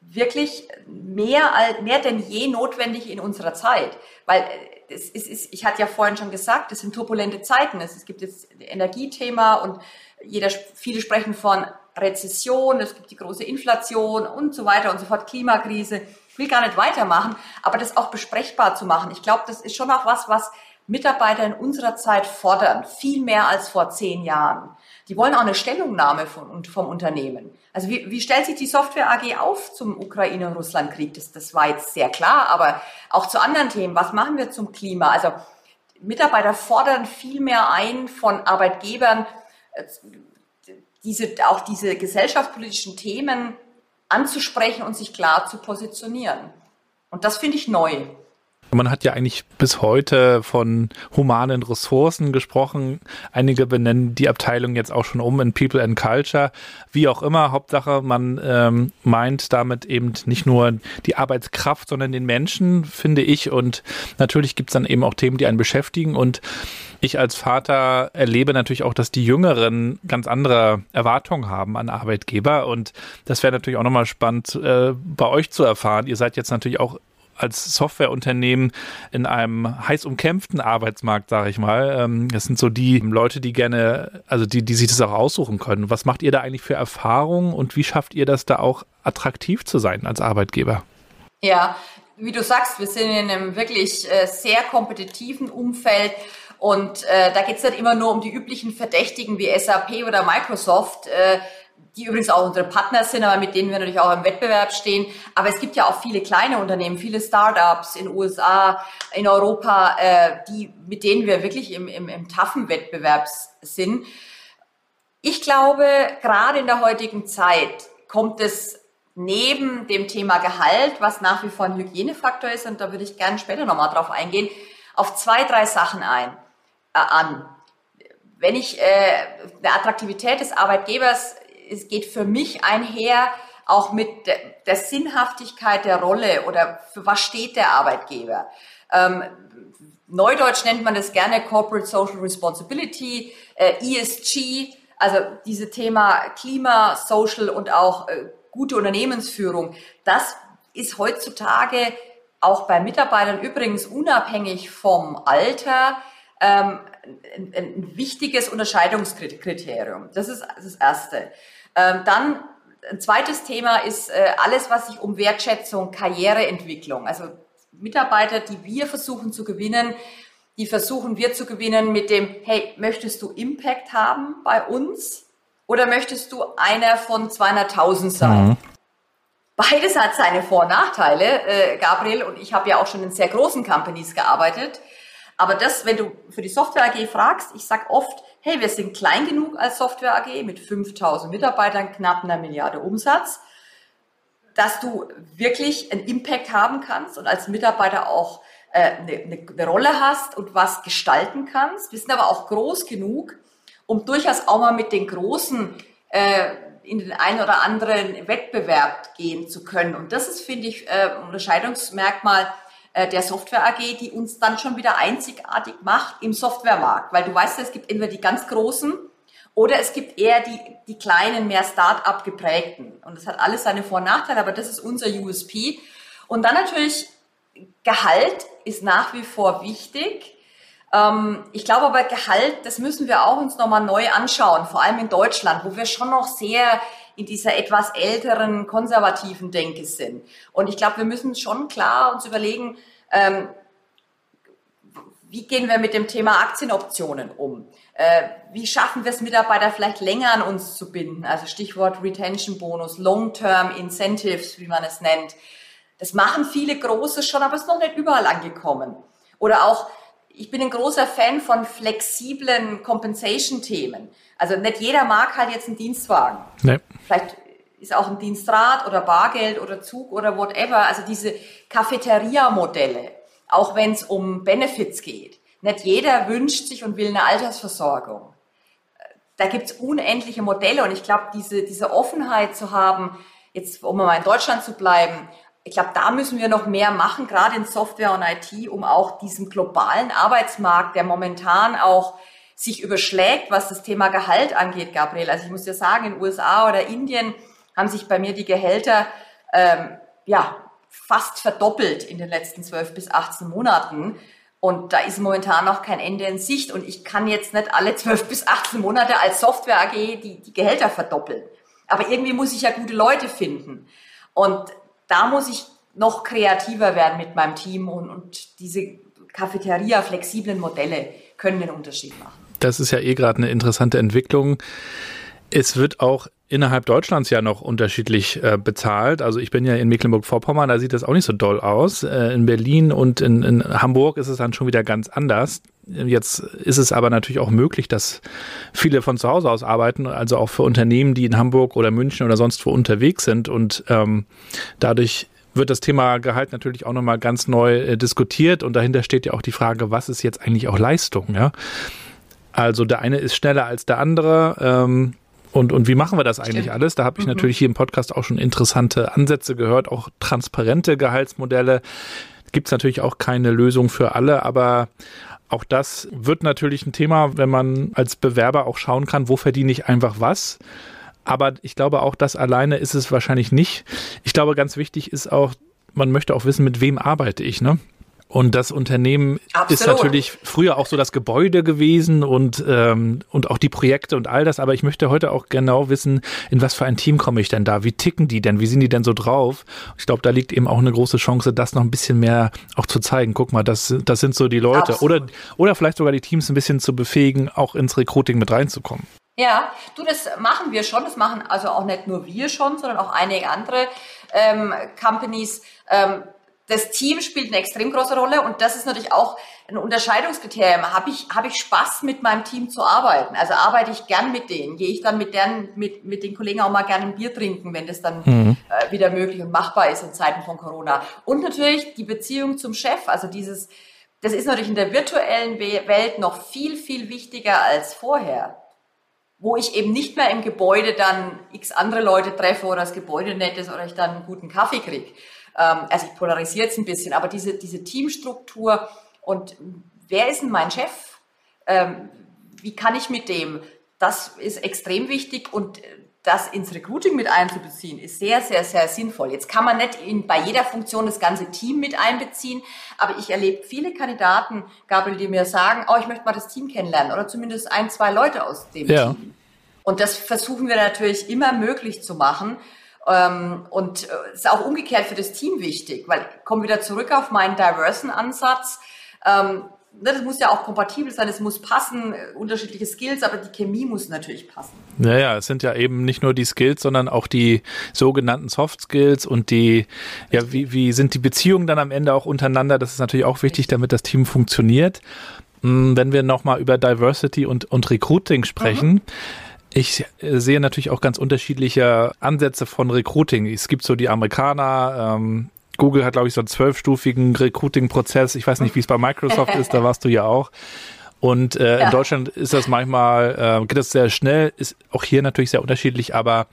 wirklich mehr, mehr denn je notwendig in unserer Zeit. Weil äh, es ist, ich hatte ja vorhin schon gesagt, es sind turbulente Zeiten. Es, es gibt jetzt Energiethema und jeder, viele sprechen von Rezession, es gibt die große Inflation und so weiter und so fort, Klimakrise. Ich will gar nicht weitermachen, aber das auch besprechbar zu machen. Ich glaube, das ist schon auch was, was Mitarbeiter in unserer Zeit fordern, viel mehr als vor zehn Jahren. Die wollen auch eine Stellungnahme von, vom Unternehmen. Also wie, wie stellt sich die Software AG auf zum Ukraine- und Russlandkrieg? Das, das war jetzt sehr klar, aber auch zu anderen Themen. Was machen wir zum Klima? Also Mitarbeiter fordern viel mehr ein von Arbeitgebern, äh, diese, auch diese gesellschaftspolitischen Themen anzusprechen und sich klar zu positionieren. Und das finde ich neu. Man hat ja eigentlich bis heute von humanen Ressourcen gesprochen. Einige benennen die Abteilung jetzt auch schon um in People and Culture. Wie auch immer, Hauptsache, man ähm, meint damit eben nicht nur die Arbeitskraft, sondern den Menschen, finde ich. Und natürlich gibt es dann eben auch Themen, die einen beschäftigen. Und ich als Vater erlebe natürlich auch, dass die Jüngeren ganz andere Erwartungen haben an Arbeitgeber. Und das wäre natürlich auch nochmal spannend äh, bei euch zu erfahren. Ihr seid jetzt natürlich auch als Softwareunternehmen in einem heiß umkämpften Arbeitsmarkt, sage ich mal. Ähm, das sind so die Leute, die gerne, also die, die sich das auch aussuchen können. Was macht ihr da eigentlich für Erfahrungen und wie schafft ihr das da auch attraktiv zu sein als Arbeitgeber? Ja, wie du sagst, wir sind in einem wirklich äh, sehr kompetitiven Umfeld. Und äh, da geht es nicht immer nur um die üblichen Verdächtigen wie SAP oder Microsoft. Äh, die übrigens auch unsere Partner sind, aber mit denen wir natürlich auch im Wettbewerb stehen. Aber es gibt ja auch viele kleine Unternehmen, viele Startups in USA, in Europa, äh, die, mit denen wir wirklich im, im, im taffen Wettbewerb sind. Ich glaube, gerade in der heutigen Zeit kommt es neben dem Thema Gehalt, was nach wie vor ein Hygienefaktor ist, und da würde ich gerne später nochmal drauf eingehen, auf zwei, drei Sachen ein, äh, an. Wenn ich äh, eine Attraktivität des Arbeitgebers es geht für mich einher auch mit der Sinnhaftigkeit der Rolle oder für was steht der Arbeitgeber. Ähm, Neudeutsch nennt man das gerne Corporate Social Responsibility, äh, ESG, also diese Thema Klima, Social und auch äh, gute Unternehmensführung. Das ist heutzutage auch bei Mitarbeitern übrigens unabhängig vom Alter ähm, ein, ein wichtiges Unterscheidungskriterium. Das ist das Erste. Ähm, dann ein zweites Thema ist äh, alles, was sich um Wertschätzung, Karriereentwicklung, also Mitarbeiter, die wir versuchen zu gewinnen, die versuchen wir zu gewinnen mit dem, hey, möchtest du Impact haben bei uns oder möchtest du einer von 200.000 sein? Mhm. Beides hat seine Vor- und Nachteile, äh, Gabriel, und ich habe ja auch schon in sehr großen Companies gearbeitet. Aber das, wenn du für die Software AG fragst, ich sag oft, hey, wir sind klein genug als Software AG mit 5000 Mitarbeitern, knapp einer Milliarde Umsatz, dass du wirklich einen Impact haben kannst und als Mitarbeiter auch äh, eine, eine Rolle hast und was gestalten kannst. Wir sind aber auch groß genug, um durchaus auch mal mit den Großen äh, in den einen oder anderen Wettbewerb gehen zu können. Und das ist, finde ich, äh, ein Unterscheidungsmerkmal der Software AG, die uns dann schon wieder einzigartig macht im Softwaremarkt. Weil du weißt, es gibt entweder die ganz Großen oder es gibt eher die, die kleinen, mehr Start-up geprägten. Und das hat alles seine Vor- und Nachteile, aber das ist unser USP. Und dann natürlich Gehalt ist nach wie vor wichtig. Ähm, ich glaube aber Gehalt, das müssen wir auch uns nochmal neu anschauen, vor allem in Deutschland, wo wir schon noch sehr in dieser etwas älteren, konservativen Denke sind. Und ich glaube, wir müssen schon klar uns überlegen, ähm, wie gehen wir mit dem Thema Aktienoptionen um? Äh, wie schaffen wir es, Mitarbeiter vielleicht länger an uns zu binden? Also Stichwort Retention Bonus, Long-Term Incentives, wie man es nennt. Das machen viele Große schon, aber es ist noch nicht überall angekommen. Oder auch, ich bin ein großer Fan von flexiblen Compensation-Themen. Also nicht jeder mag halt jetzt einen Dienstwagen. Nee. Vielleicht ist auch ein Dienstrad oder Bargeld oder Zug oder whatever. Also diese Cafeteria-Modelle, auch wenn es um Benefits geht. Nicht jeder wünscht sich und will eine Altersversorgung. Da gibt's unendliche Modelle und ich glaube, diese, diese Offenheit zu haben, jetzt um mal in Deutschland zu bleiben, ich glaube, da müssen wir noch mehr machen, gerade in Software und IT, um auch diesen globalen Arbeitsmarkt, der momentan auch sich überschlägt, was das Thema Gehalt angeht, Gabriel. Also ich muss dir sagen, in USA oder Indien haben sich bei mir die Gehälter ähm, ja fast verdoppelt in den letzten 12 bis 18 Monaten. Und da ist momentan noch kein Ende in Sicht. Und ich kann jetzt nicht alle 12 bis 18 Monate als Software AG die, die Gehälter verdoppeln. Aber irgendwie muss ich ja gute Leute finden. Und da muss ich noch kreativer werden mit meinem Team und, und diese Cafeteria flexiblen Modelle können den Unterschied machen. Das ist ja eh gerade eine interessante Entwicklung. Es wird auch innerhalb Deutschlands ja noch unterschiedlich äh, bezahlt. Also ich bin ja in Mecklenburg-Vorpommern, da sieht das auch nicht so doll aus. Äh, in Berlin und in, in Hamburg ist es dann schon wieder ganz anders. Jetzt ist es aber natürlich auch möglich, dass viele von zu Hause aus arbeiten, also auch für Unternehmen, die in Hamburg oder München oder sonst wo unterwegs sind. Und ähm, dadurch wird das Thema Gehalt natürlich auch nochmal ganz neu äh, diskutiert. Und dahinter steht ja auch die Frage, was ist jetzt eigentlich auch Leistung? Ja? Also der eine ist schneller als der andere. Ähm, und, und wie machen wir das eigentlich Stimmt. alles? Da habe ich mhm. natürlich hier im Podcast auch schon interessante Ansätze gehört, auch transparente Gehaltsmodelle. Gibt es natürlich auch keine Lösung für alle, aber auch das wird natürlich ein Thema, wenn man als Bewerber auch schauen kann, wo verdiene ich einfach was. Aber ich glaube, auch das alleine ist es wahrscheinlich nicht. Ich glaube, ganz wichtig ist auch, man möchte auch wissen, mit wem arbeite ich, ne? Und das Unternehmen Absolut. ist natürlich früher auch so das Gebäude gewesen und, ähm, und auch die Projekte und all das. Aber ich möchte heute auch genau wissen, in was für ein Team komme ich denn da? Wie ticken die denn? Wie sind die denn so drauf? Ich glaube, da liegt eben auch eine große Chance, das noch ein bisschen mehr auch zu zeigen. Guck mal, das, das sind so die Leute. Oder, oder vielleicht sogar die Teams ein bisschen zu befähigen, auch ins Recruiting mit reinzukommen. Ja, du, das machen wir schon. Das machen also auch nicht nur wir schon, sondern auch einige andere ähm, Companies. Ähm, das Team spielt eine extrem große Rolle und das ist natürlich auch ein Unterscheidungskriterium. Habe ich, habe ich Spaß, mit meinem Team zu arbeiten? Also arbeite ich gern mit denen? Gehe ich dann mit, deren, mit, mit den Kollegen auch mal gerne ein Bier trinken, wenn das dann mhm. äh, wieder möglich und machbar ist in Zeiten von Corona? Und natürlich die Beziehung zum Chef, also dieses, das ist natürlich in der virtuellen Welt noch viel, viel wichtiger als vorher wo ich eben nicht mehr im Gebäude dann x andere Leute treffe oder das Gebäude nett ist oder ich dann einen guten Kaffee kriege. Ähm, also ich polarisiere jetzt ein bisschen, aber diese, diese Teamstruktur und wer ist denn mein Chef? Ähm, wie kann ich mit dem? Das ist extrem wichtig und das ins Recruiting mit einzubeziehen, ist sehr, sehr, sehr sinnvoll. Jetzt kann man nicht in, bei jeder Funktion das ganze Team mit einbeziehen, aber ich erlebe viele Kandidaten, Gabriel, die mir sagen, oh, ich möchte mal das Team kennenlernen oder zumindest ein, zwei Leute aus dem ja. Team. Und das versuchen wir natürlich immer möglich zu machen. Ähm, und es äh, ist auch umgekehrt für das Team wichtig, weil ich komme wieder zurück auf meinen diversen Ansatz. Ähm, ne, das muss ja auch kompatibel sein, es muss passen, äh, unterschiedliche Skills, aber die Chemie muss natürlich passen. Naja, es sind ja eben nicht nur die Skills, sondern auch die sogenannten Soft Skills und die, ja, wie, wie sind die Beziehungen dann am Ende auch untereinander? Das ist natürlich auch wichtig, damit das Team funktioniert. Hm, wenn wir nochmal über Diversity und, und Recruiting sprechen, mhm. Ich äh, sehe natürlich auch ganz unterschiedliche Ansätze von Recruiting. Es gibt so die Amerikaner, ähm, Google hat, glaube ich, so einen zwölfstufigen Recruiting-Prozess. Ich weiß nicht, wie es bei Microsoft ist, da warst du ja auch. Und äh, ja. in Deutschland ist das manchmal, äh, geht das sehr schnell, ist auch hier natürlich sehr unterschiedlich, aber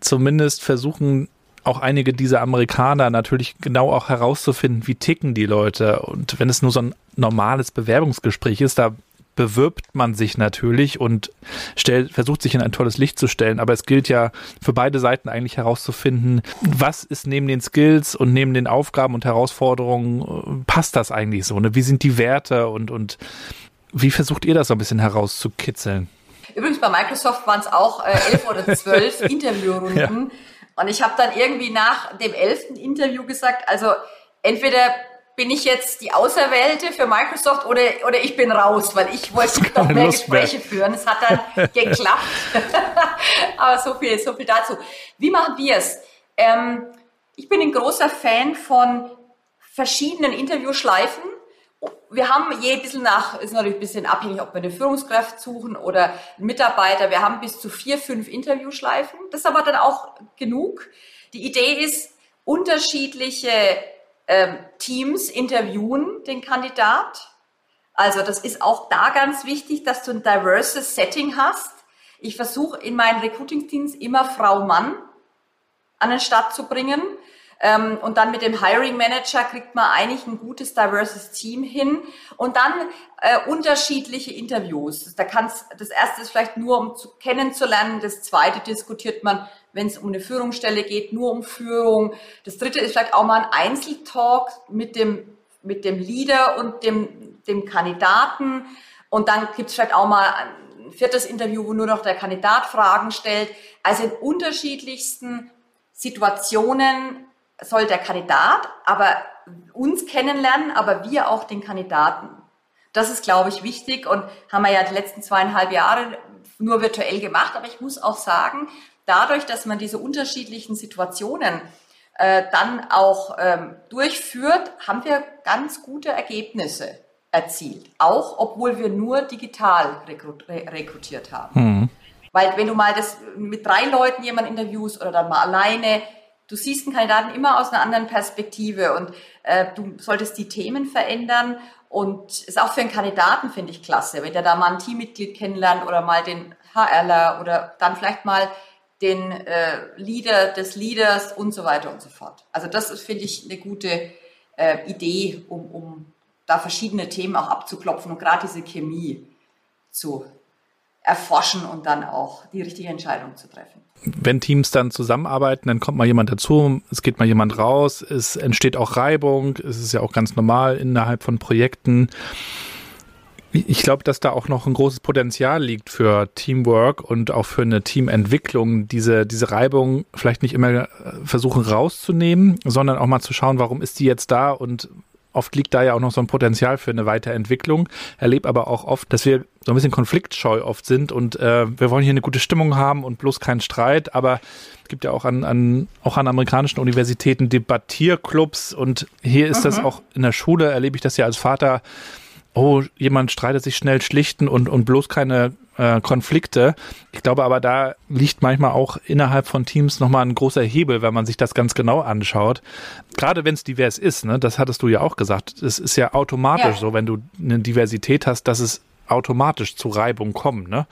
zumindest versuchen auch einige dieser Amerikaner natürlich genau auch herauszufinden, wie ticken die Leute. Und wenn es nur so ein normales Bewerbungsgespräch ist, da bewirbt man sich natürlich und stellt, versucht sich in ein tolles Licht zu stellen. Aber es gilt ja für beide Seiten eigentlich herauszufinden, was ist neben den Skills und neben den Aufgaben und Herausforderungen, passt das eigentlich so? Ne? Wie sind die Werte und, und wie versucht ihr das so ein bisschen herauszukitzeln? Übrigens bei Microsoft waren es auch äh, elf oder zwölf Interviewrunden. Ja. Und ich habe dann irgendwie nach dem elften Interview gesagt, also entweder bin ich jetzt die Auserwählte für Microsoft oder, oder ich bin raus, weil ich wollte noch mehr Lust Gespräche mehr. führen. Es hat dann geklappt. Aber so viel, so viel dazu. Wie machen wir es? Ähm, ich bin ein großer Fan von verschiedenen Interviewschleifen. Wir haben je ein bisschen nach, ist natürlich ein bisschen abhängig, ob wir eine Führungskraft suchen oder einen Mitarbeiter. Wir haben bis zu vier, fünf Interviewschleifen. Das ist aber dann auch genug. Die Idee ist, unterschiedliche ähm, Teams interviewen den Kandidat. Also das ist auch da ganz wichtig, dass du ein diverses Setting hast. Ich versuche in meinen Recruiting-Teams immer Frau-Mann an den Start zu bringen. Ähm, und dann mit dem Hiring Manager kriegt man eigentlich ein gutes, diverses Team hin. Und dann äh, unterschiedliche Interviews. Da kann's, das erste ist vielleicht nur, um zu, kennenzulernen. Das zweite diskutiert man wenn es um eine Führungsstelle geht, nur um Führung. Das dritte ist vielleicht auch mal ein Einzeltalk mit dem, mit dem Leader und dem, dem Kandidaten. Und dann gibt es vielleicht auch mal ein viertes Interview, wo nur noch der Kandidat Fragen stellt. Also in unterschiedlichsten Situationen soll der Kandidat aber uns kennenlernen, aber wir auch den Kandidaten. Das ist, glaube ich, wichtig und haben wir ja die letzten zweieinhalb Jahre nur virtuell gemacht. Aber ich muss auch sagen, dadurch, dass man diese unterschiedlichen Situationen äh, dann auch ähm, durchführt, haben wir ganz gute Ergebnisse erzielt. Auch obwohl wir nur digital rekrut rekrutiert haben. Mhm. Weil wenn du mal das mit drei Leuten jemand interviewst oder dann mal alleine, du siehst einen Kandidaten immer aus einer anderen Perspektive und äh, du solltest die Themen verändern und ist auch für einen Kandidaten, finde ich, klasse, wenn der da mal ein Teammitglied kennenlernt oder mal den HRler oder dann vielleicht mal den äh, Leader des Leaders und so weiter und so fort. Also das ist, finde ich, eine gute äh, Idee, um, um da verschiedene Themen auch abzuklopfen und gerade diese Chemie zu erforschen und dann auch die richtige Entscheidung zu treffen. Wenn Teams dann zusammenarbeiten, dann kommt mal jemand dazu, es geht mal jemand raus, es entsteht auch Reibung, es ist ja auch ganz normal innerhalb von Projekten. Ich glaube, dass da auch noch ein großes Potenzial liegt für Teamwork und auch für eine Teamentwicklung, diese, diese Reibung vielleicht nicht immer äh, versuchen rauszunehmen, sondern auch mal zu schauen, warum ist die jetzt da und oft liegt da ja auch noch so ein Potenzial für eine Weiterentwicklung. Erlebe aber auch oft, dass wir so ein bisschen konfliktscheu oft sind und äh, wir wollen hier eine gute Stimmung haben und bloß keinen Streit, aber es gibt ja auch an, an, auch an amerikanischen Universitäten Debattierclubs und hier ist mhm. das auch in der Schule, erlebe ich das ja als Vater, oh, jemand streitet sich schnell schlichten und, und bloß keine äh, Konflikte. Ich glaube aber, da liegt manchmal auch innerhalb von Teams nochmal ein großer Hebel, wenn man sich das ganz genau anschaut. Gerade wenn es divers ist, ne, das hattest du ja auch gesagt. Es ist ja automatisch ja. so, wenn du eine Diversität hast, dass es automatisch zu Reibung kommt. Ne?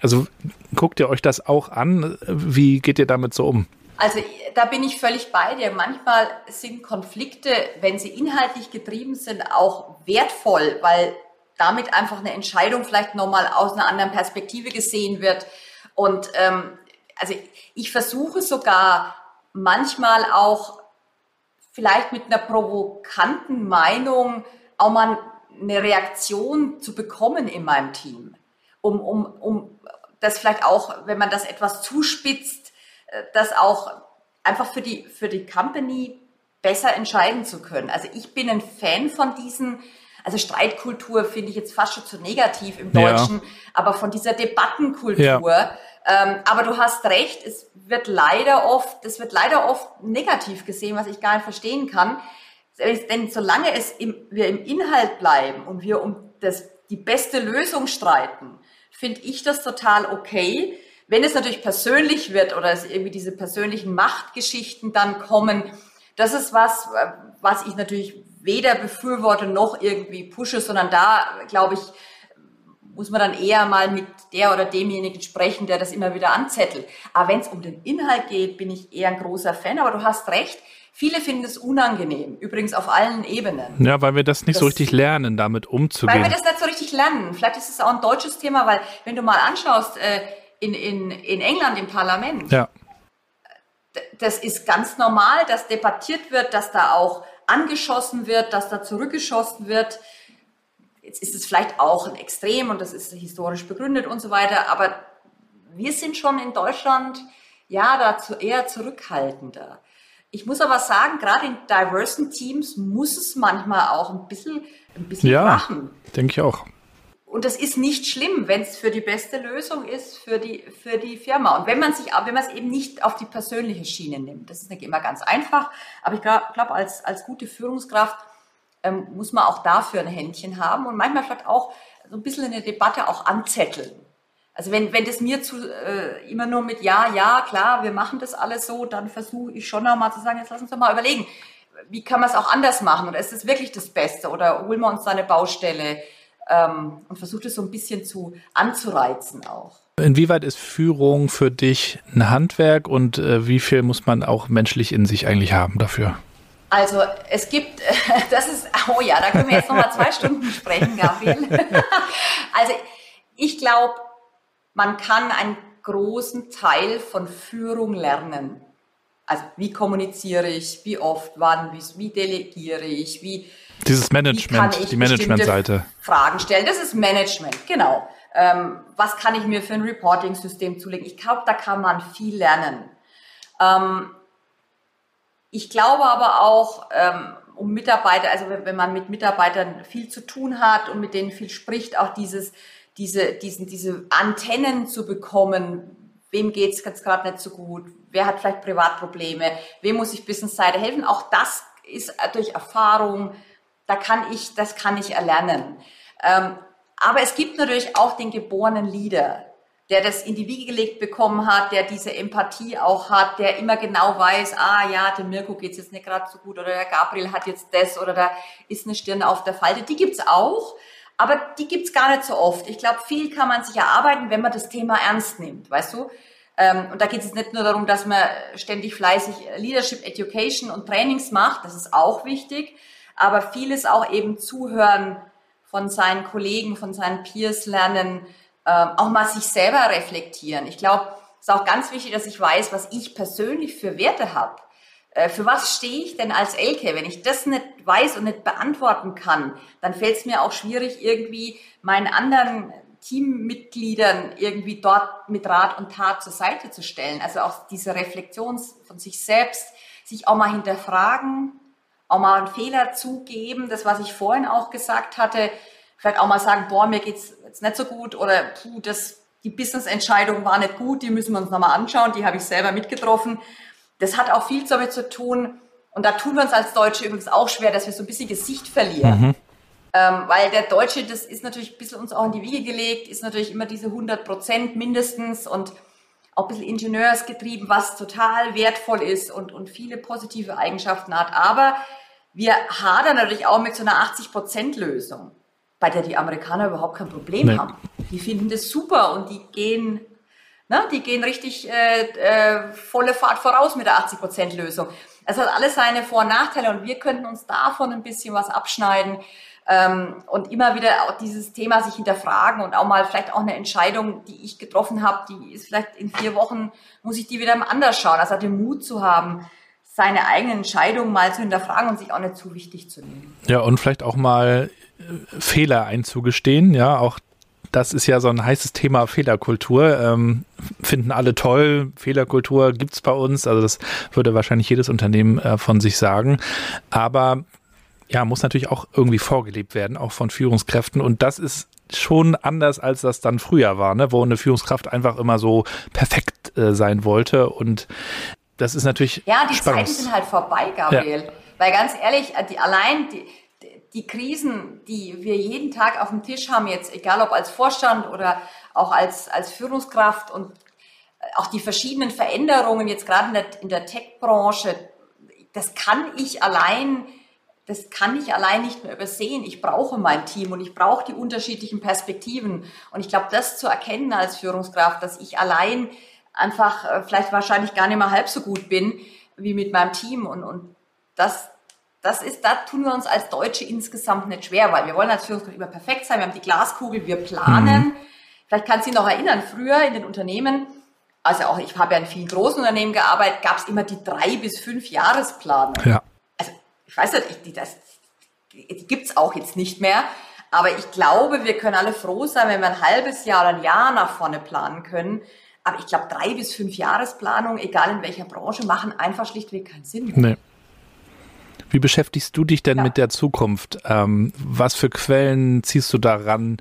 Also guckt ihr euch das auch an? Wie geht ihr damit so um? Also da bin ich völlig bei dir. Manchmal sind Konflikte, wenn sie inhaltlich getrieben sind, auch wertvoll, weil damit einfach eine Entscheidung vielleicht nochmal aus einer anderen Perspektive gesehen wird. Und ähm, also ich versuche sogar manchmal auch vielleicht mit einer provokanten Meinung auch mal eine Reaktion zu bekommen in meinem Team, um, um, um das vielleicht auch, wenn man das etwas zuspitzt, das auch einfach für die, für die Company besser entscheiden zu können. Also ich bin ein Fan von diesen, also Streitkultur finde ich jetzt fast schon zu negativ im Deutschen, ja. aber von dieser Debattenkultur. Ja. Ähm, aber du hast recht, es wird leider oft, es wird leider oft negativ gesehen, was ich gar nicht verstehen kann. Denn solange es im, wir im Inhalt bleiben und wir um das, die beste Lösung streiten, finde ich das total okay. Wenn es natürlich persönlich wird oder es irgendwie diese persönlichen Machtgeschichten dann kommen, das ist was, was ich natürlich weder befürworte noch irgendwie pushe, sondern da, glaube ich, muss man dann eher mal mit der oder demjenigen sprechen, der das immer wieder anzettelt. Aber wenn es um den Inhalt geht, bin ich eher ein großer Fan. Aber du hast recht, viele finden es unangenehm. Übrigens auf allen Ebenen. Ja, weil wir das nicht das, so richtig lernen, damit umzugehen. Weil wir das nicht so richtig lernen. Vielleicht ist es auch ein deutsches Thema, weil wenn du mal anschaust, äh, in, in, in England im Parlament, ja. das ist ganz normal, dass debattiert wird, dass da auch angeschossen wird, dass da zurückgeschossen wird. Jetzt ist es vielleicht auch ein Extrem und das ist historisch begründet und so weiter, aber wir sind schon in Deutschland ja dazu eher zurückhaltender. Ich muss aber sagen, gerade in diversen Teams muss es manchmal auch ein bisschen, ein bisschen ja, machen. Denke ich auch. Und das ist nicht schlimm, wenn es für die beste Lösung ist für die, für die Firma. Und wenn man sich, wenn man es eben nicht auf die persönliche Schiene nimmt, das ist nicht immer ganz einfach. Aber ich glaube, glaub, als, als gute Führungskraft ähm, muss man auch dafür ein Händchen haben und manchmal vielleicht auch so ein bisschen in der Debatte auch anzetteln. Also wenn, wenn das mir zu, äh, immer nur mit Ja, ja, klar, wir machen das alles so, dann versuche ich schon noch mal zu sagen, jetzt lass uns doch mal überlegen, wie kann man es auch anders machen oder ist es wirklich das Beste oder holen wir uns da eine Baustelle ähm, und versuche das so ein bisschen zu anzureizen auch. Inwieweit ist Führung für dich ein Handwerk und äh, wie viel muss man auch menschlich in sich eigentlich haben dafür? Also es gibt, das ist, oh ja, da können wir jetzt nochmal zwei Stunden sprechen, Gabriel. also ich glaube, man kann einen großen Teil von Führung lernen. Also wie kommuniziere ich, wie oft, wann, wie, wie delegiere ich, wie... Dieses Management, die Managementseite. Fragen stellen, das ist Management, genau. Ähm, was kann ich mir für ein Reporting-System zulegen? Ich glaube, da kann man viel lernen. Ähm, ich glaube aber auch, ähm, um Mitarbeiter, also wenn, man mit Mitarbeitern viel zu tun hat und mit denen viel spricht, auch dieses, diese, diesen, diese Antennen zu bekommen, wem geht's jetzt gerade nicht so gut, wer hat vielleicht Privatprobleme, wem muss ich Businessseite helfen, auch das ist durch Erfahrung, da kann ich, das kann ich erlernen. Ähm, aber es gibt natürlich auch den geborenen Leader, der das in die Wiege gelegt bekommen hat, der diese Empathie auch hat, der immer genau weiß, ah ja, dem Mirko geht's jetzt nicht gerade so gut oder der Gabriel hat jetzt das oder da ist eine Stirn auf der Falte. Die gibt's auch, aber die gibt's gar nicht so oft. Ich glaube, viel kann man sich erarbeiten, wenn man das Thema ernst nimmt, weißt du? Ähm, und da geht es nicht nur darum, dass man ständig fleißig Leadership Education und Trainings macht, das ist auch wichtig, aber vieles auch eben zuhören von seinen Kollegen, von seinen Peers lernen, ähm, auch mal sich selber reflektieren. Ich glaube, es ist auch ganz wichtig, dass ich weiß, was ich persönlich für Werte habe. Äh, für was stehe ich denn als Elke? Wenn ich das nicht weiß und nicht beantworten kann, dann fällt es mir auch schwierig, irgendwie meinen anderen Teammitgliedern irgendwie dort mit Rat und Tat zur Seite zu stellen. Also auch diese Reflexion von sich selbst, sich auch mal hinterfragen, auch mal einen Fehler zugeben, das, was ich vorhin auch gesagt hatte, vielleicht auch mal sagen, boah, mir geht's jetzt nicht so gut oder puh, das, die Business-Entscheidung war nicht gut, die müssen wir uns nochmal anschauen, die habe ich selber mitgetroffen. Das hat auch viel damit zu tun, und da tun wir uns als Deutsche übrigens auch schwer, dass wir so ein bisschen Gesicht verlieren. Mhm. Ähm, weil der Deutsche, das ist natürlich ein bisschen uns auch in die Wiege gelegt, ist natürlich immer diese 100 Prozent mindestens und auch ein bisschen ingenieursgetrieben, was total wertvoll ist und, und viele positive Eigenschaften hat. Aber wir hadern natürlich auch mit so einer 80 Prozent Lösung bei der die Amerikaner überhaupt kein Problem nee. haben. Die finden das super und die gehen, ne, die gehen richtig äh, äh, volle Fahrt voraus mit der 80%-Lösung. Es hat alles seine Vor- und Nachteile und wir könnten uns davon ein bisschen was abschneiden ähm, und immer wieder auch dieses Thema sich hinterfragen und auch mal vielleicht auch eine Entscheidung, die ich getroffen habe, die ist vielleicht in vier Wochen, muss ich die wieder anders schauen. Also den Mut zu haben, seine eigenen Entscheidungen mal zu hinterfragen und sich auch nicht zu wichtig zu nehmen. Ja, und vielleicht auch mal Fehler einzugestehen. Ja, auch das ist ja so ein heißes Thema Fehlerkultur. Ähm, finden alle toll. Fehlerkultur gibt's bei uns. Also das würde wahrscheinlich jedes Unternehmen äh, von sich sagen. Aber ja, muss natürlich auch irgendwie vorgelebt werden, auch von Führungskräften. Und das ist schon anders, als das dann früher war, ne? wo eine Führungskraft einfach immer so perfekt äh, sein wollte. Und das ist natürlich. Ja, die Spannungs Zeiten sind halt vorbei, Gabriel. Ja. Weil ganz ehrlich, die, allein die, die Krisen, die wir jeden Tag auf dem Tisch haben, jetzt egal ob als Vorstand oder auch als, als Führungskraft und auch die verschiedenen Veränderungen jetzt gerade in der, in der Tech-Branche, das kann ich allein das kann ich allein nicht mehr übersehen. Ich brauche mein Team und ich brauche die unterschiedlichen Perspektiven. Und ich glaube, das zu erkennen als Führungskraft, dass ich allein einfach äh, vielleicht wahrscheinlich gar nicht mehr halb so gut bin wie mit meinem Team. Und, und das, das ist, da tun wir uns als Deutsche insgesamt nicht schwer, weil wir wollen als Führungskraft immer perfekt sein. Wir haben die Glaskugel, wir planen. Mhm. Vielleicht kannst du dich noch erinnern, früher in den Unternehmen, also auch ich habe ja in vielen großen Unternehmen gearbeitet, gab es immer die drei bis fünf Jahresplanung. Ja. Ich weiß nicht, die, das, die gibt's auch jetzt nicht mehr. Aber ich glaube, wir können alle froh sein, wenn wir ein halbes Jahr oder ein Jahr nach vorne planen können. Aber ich glaube, drei bis fünf Jahresplanung, egal in welcher Branche, machen einfach schlichtweg keinen Sinn. Nee. Wie beschäftigst du dich denn ja. mit der Zukunft? Ähm, was für Quellen ziehst du daran?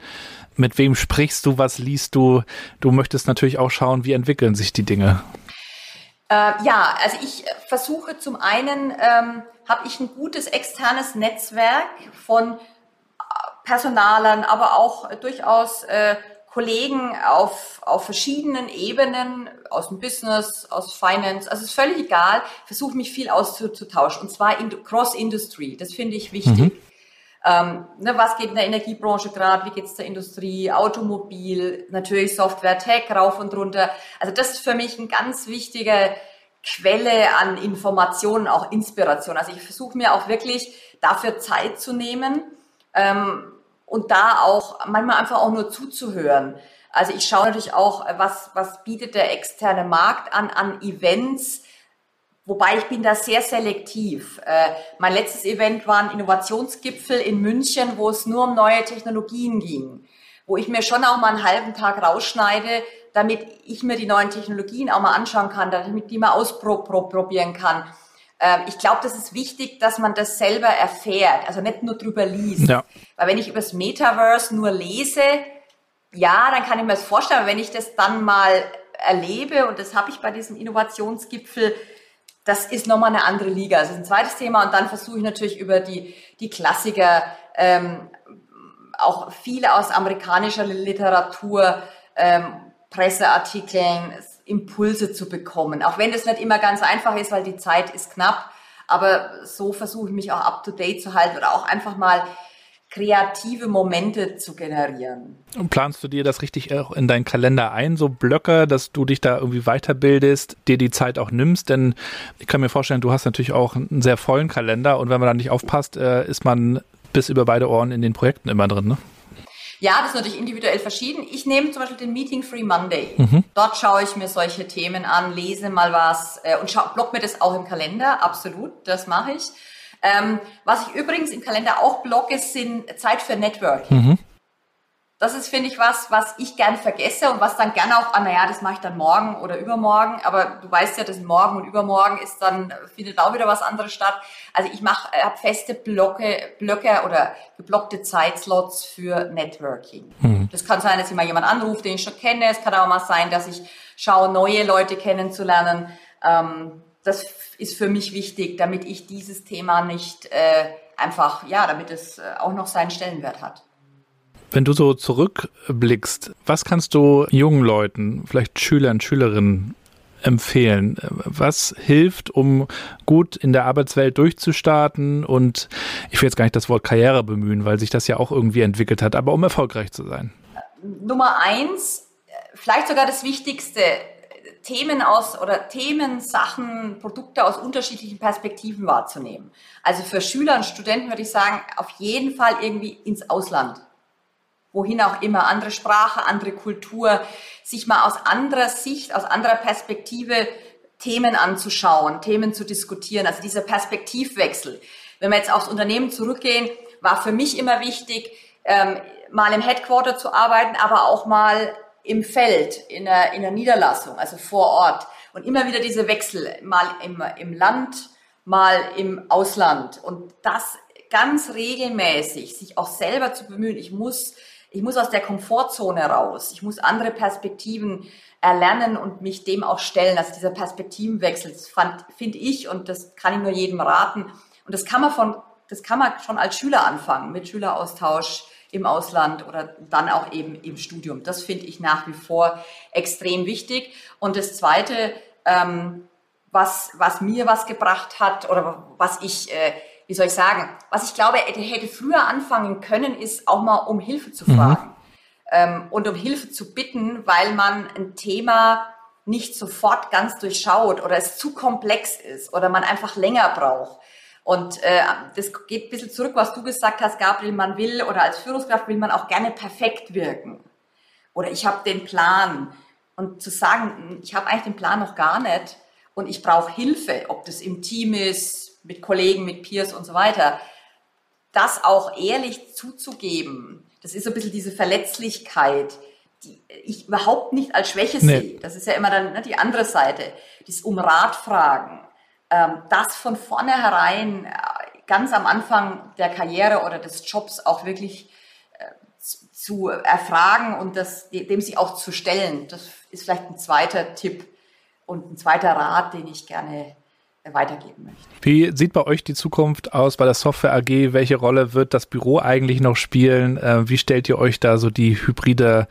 Mit wem sprichst du? Was liest du? Du möchtest natürlich auch schauen, wie entwickeln sich die Dinge. Äh, ja, also ich versuche zum einen, ähm, habe ich ein gutes externes Netzwerk von äh, Personalern, aber auch durchaus äh, Kollegen auf, auf verschiedenen Ebenen, aus dem Business, aus Finance, also ist völlig egal, versuche mich viel auszutauschen und zwar in Cross-Industry, das finde ich wichtig. Mhm. Ähm, ne, was geht in der Energiebranche gerade, wie geht es der Industrie, Automobil, natürlich Software, Tech, rauf und runter. Also das ist für mich eine ganz wichtige Quelle an Informationen, auch Inspiration. Also ich versuche mir auch wirklich dafür Zeit zu nehmen, ähm, und da auch manchmal einfach auch nur zuzuhören. Also ich schaue natürlich auch, was, was bietet der externe Markt an, an Events, Wobei ich bin da sehr selektiv. Äh, mein letztes Event war ein Innovationsgipfel in München, wo es nur um neue Technologien ging. Wo ich mir schon auch mal einen halben Tag rausschneide, damit ich mir die neuen Technologien auch mal anschauen kann, damit die mal ausprobieren kann. Ähm, ich glaube, das ist wichtig, dass man das selber erfährt, also nicht nur drüber liest. Ja. Weil wenn ich über das Metaverse nur lese, ja, dann kann ich mir das vorstellen, aber wenn ich das dann mal erlebe, und das habe ich bei diesem Innovationsgipfel, das ist nochmal eine andere Liga. Das ist ein zweites Thema und dann versuche ich natürlich über die, die Klassiker, ähm, auch viele aus amerikanischer Literatur, ähm, Presseartikeln, Impulse zu bekommen. Auch wenn das nicht immer ganz einfach ist, weil die Zeit ist knapp. Aber so versuche ich mich auch up to date zu halten oder auch einfach mal kreative Momente zu generieren. Und planst du dir das richtig auch in deinen Kalender ein, so Blöcke, dass du dich da irgendwie weiterbildest, dir die Zeit auch nimmst? Denn ich kann mir vorstellen, du hast natürlich auch einen sehr vollen Kalender und wenn man da nicht aufpasst, äh, ist man bis über beide Ohren in den Projekten immer drin, ne? Ja, das ist natürlich individuell verschieden. Ich nehme zum Beispiel den Meeting Free Monday. Mhm. Dort schaue ich mir solche Themen an, lese mal was äh, und schau, block mir das auch im Kalender. Absolut, das mache ich. Ähm, was ich übrigens im Kalender auch blocke, sind Zeit für Networking. Mhm. Das ist, finde ich, was, was ich gern vergesse und was dann gerne auch, ah, naja, das mache ich dann morgen oder übermorgen. Aber du weißt ja, dass morgen und übermorgen ist dann, findet auch wieder was anderes statt. Also ich mache, äh, habe feste Blöcke, Blöcke oder geblockte Zeitslots für Networking. Mhm. Das kann sein, dass ich mal jemand anruft, den ich schon kenne. Es kann auch mal sein, dass ich schaue, neue Leute kennenzulernen. Ähm, das ist für mich wichtig, damit ich dieses Thema nicht äh, einfach, ja, damit es äh, auch noch seinen Stellenwert hat. Wenn du so zurückblickst, was kannst du jungen Leuten, vielleicht Schülern, Schülerinnen empfehlen? Was hilft, um gut in der Arbeitswelt durchzustarten und ich will jetzt gar nicht das Wort Karriere bemühen, weil sich das ja auch irgendwie entwickelt hat, aber um erfolgreich zu sein? Nummer eins, vielleicht sogar das Wichtigste, Themen aus oder Themen, Sachen, Produkte aus unterschiedlichen Perspektiven wahrzunehmen. Also für Schüler und Studenten würde ich sagen, auf jeden Fall irgendwie ins Ausland wohin auch immer, andere Sprache, andere Kultur, sich mal aus anderer Sicht, aus anderer Perspektive Themen anzuschauen, Themen zu diskutieren, also dieser Perspektivwechsel. Wenn wir jetzt aufs Unternehmen zurückgehen, war für mich immer wichtig, ähm, mal im Headquarter zu arbeiten, aber auch mal im Feld, in der, in der Niederlassung, also vor Ort. Und immer wieder diese Wechsel, mal im, im Land, mal im Ausland. Und das ganz regelmäßig, sich auch selber zu bemühen. Ich muss ich muss aus der Komfortzone raus. Ich muss andere Perspektiven erlernen und mich dem auch stellen. Also dieser Perspektivenwechsel, das finde ich und das kann ich nur jedem raten. Und das kann man von, das kann man schon als Schüler anfangen, mit Schüleraustausch im Ausland oder dann auch eben im Studium. Das finde ich nach wie vor extrem wichtig. Und das Zweite, ähm, was, was mir was gebracht hat oder was ich äh, wie soll ich sagen, was ich glaube, hätte früher anfangen können, ist auch mal um Hilfe zu fragen. Mhm. Ähm, und um Hilfe zu bitten, weil man ein Thema nicht sofort ganz durchschaut oder es zu komplex ist oder man einfach länger braucht. Und äh, das geht ein bisschen zurück, was du gesagt hast, Gabriel, man will oder als Führungskraft will man auch gerne perfekt wirken. Oder ich habe den Plan. Und zu sagen, ich habe eigentlich den Plan noch gar nicht und ich brauche Hilfe, ob das im Team ist, mit Kollegen, mit Peers und so weiter, das auch ehrlich zuzugeben, das ist so ein bisschen diese Verletzlichkeit, die ich überhaupt nicht als Schwäche nee. sehe. Das ist ja immer dann ne, die andere Seite, das um Rat fragen. Ähm, das von vornherein, äh, ganz am Anfang der Karriere oder des Jobs auch wirklich äh, zu erfragen und das, dem sich auch zu stellen. Das ist vielleicht ein zweiter Tipp und ein zweiter Rat, den ich gerne weitergeben möchte. Wie sieht bei euch die Zukunft aus bei der Software AG? Welche Rolle wird das Büro eigentlich noch spielen? Äh, wie stellt ihr euch da so die hybride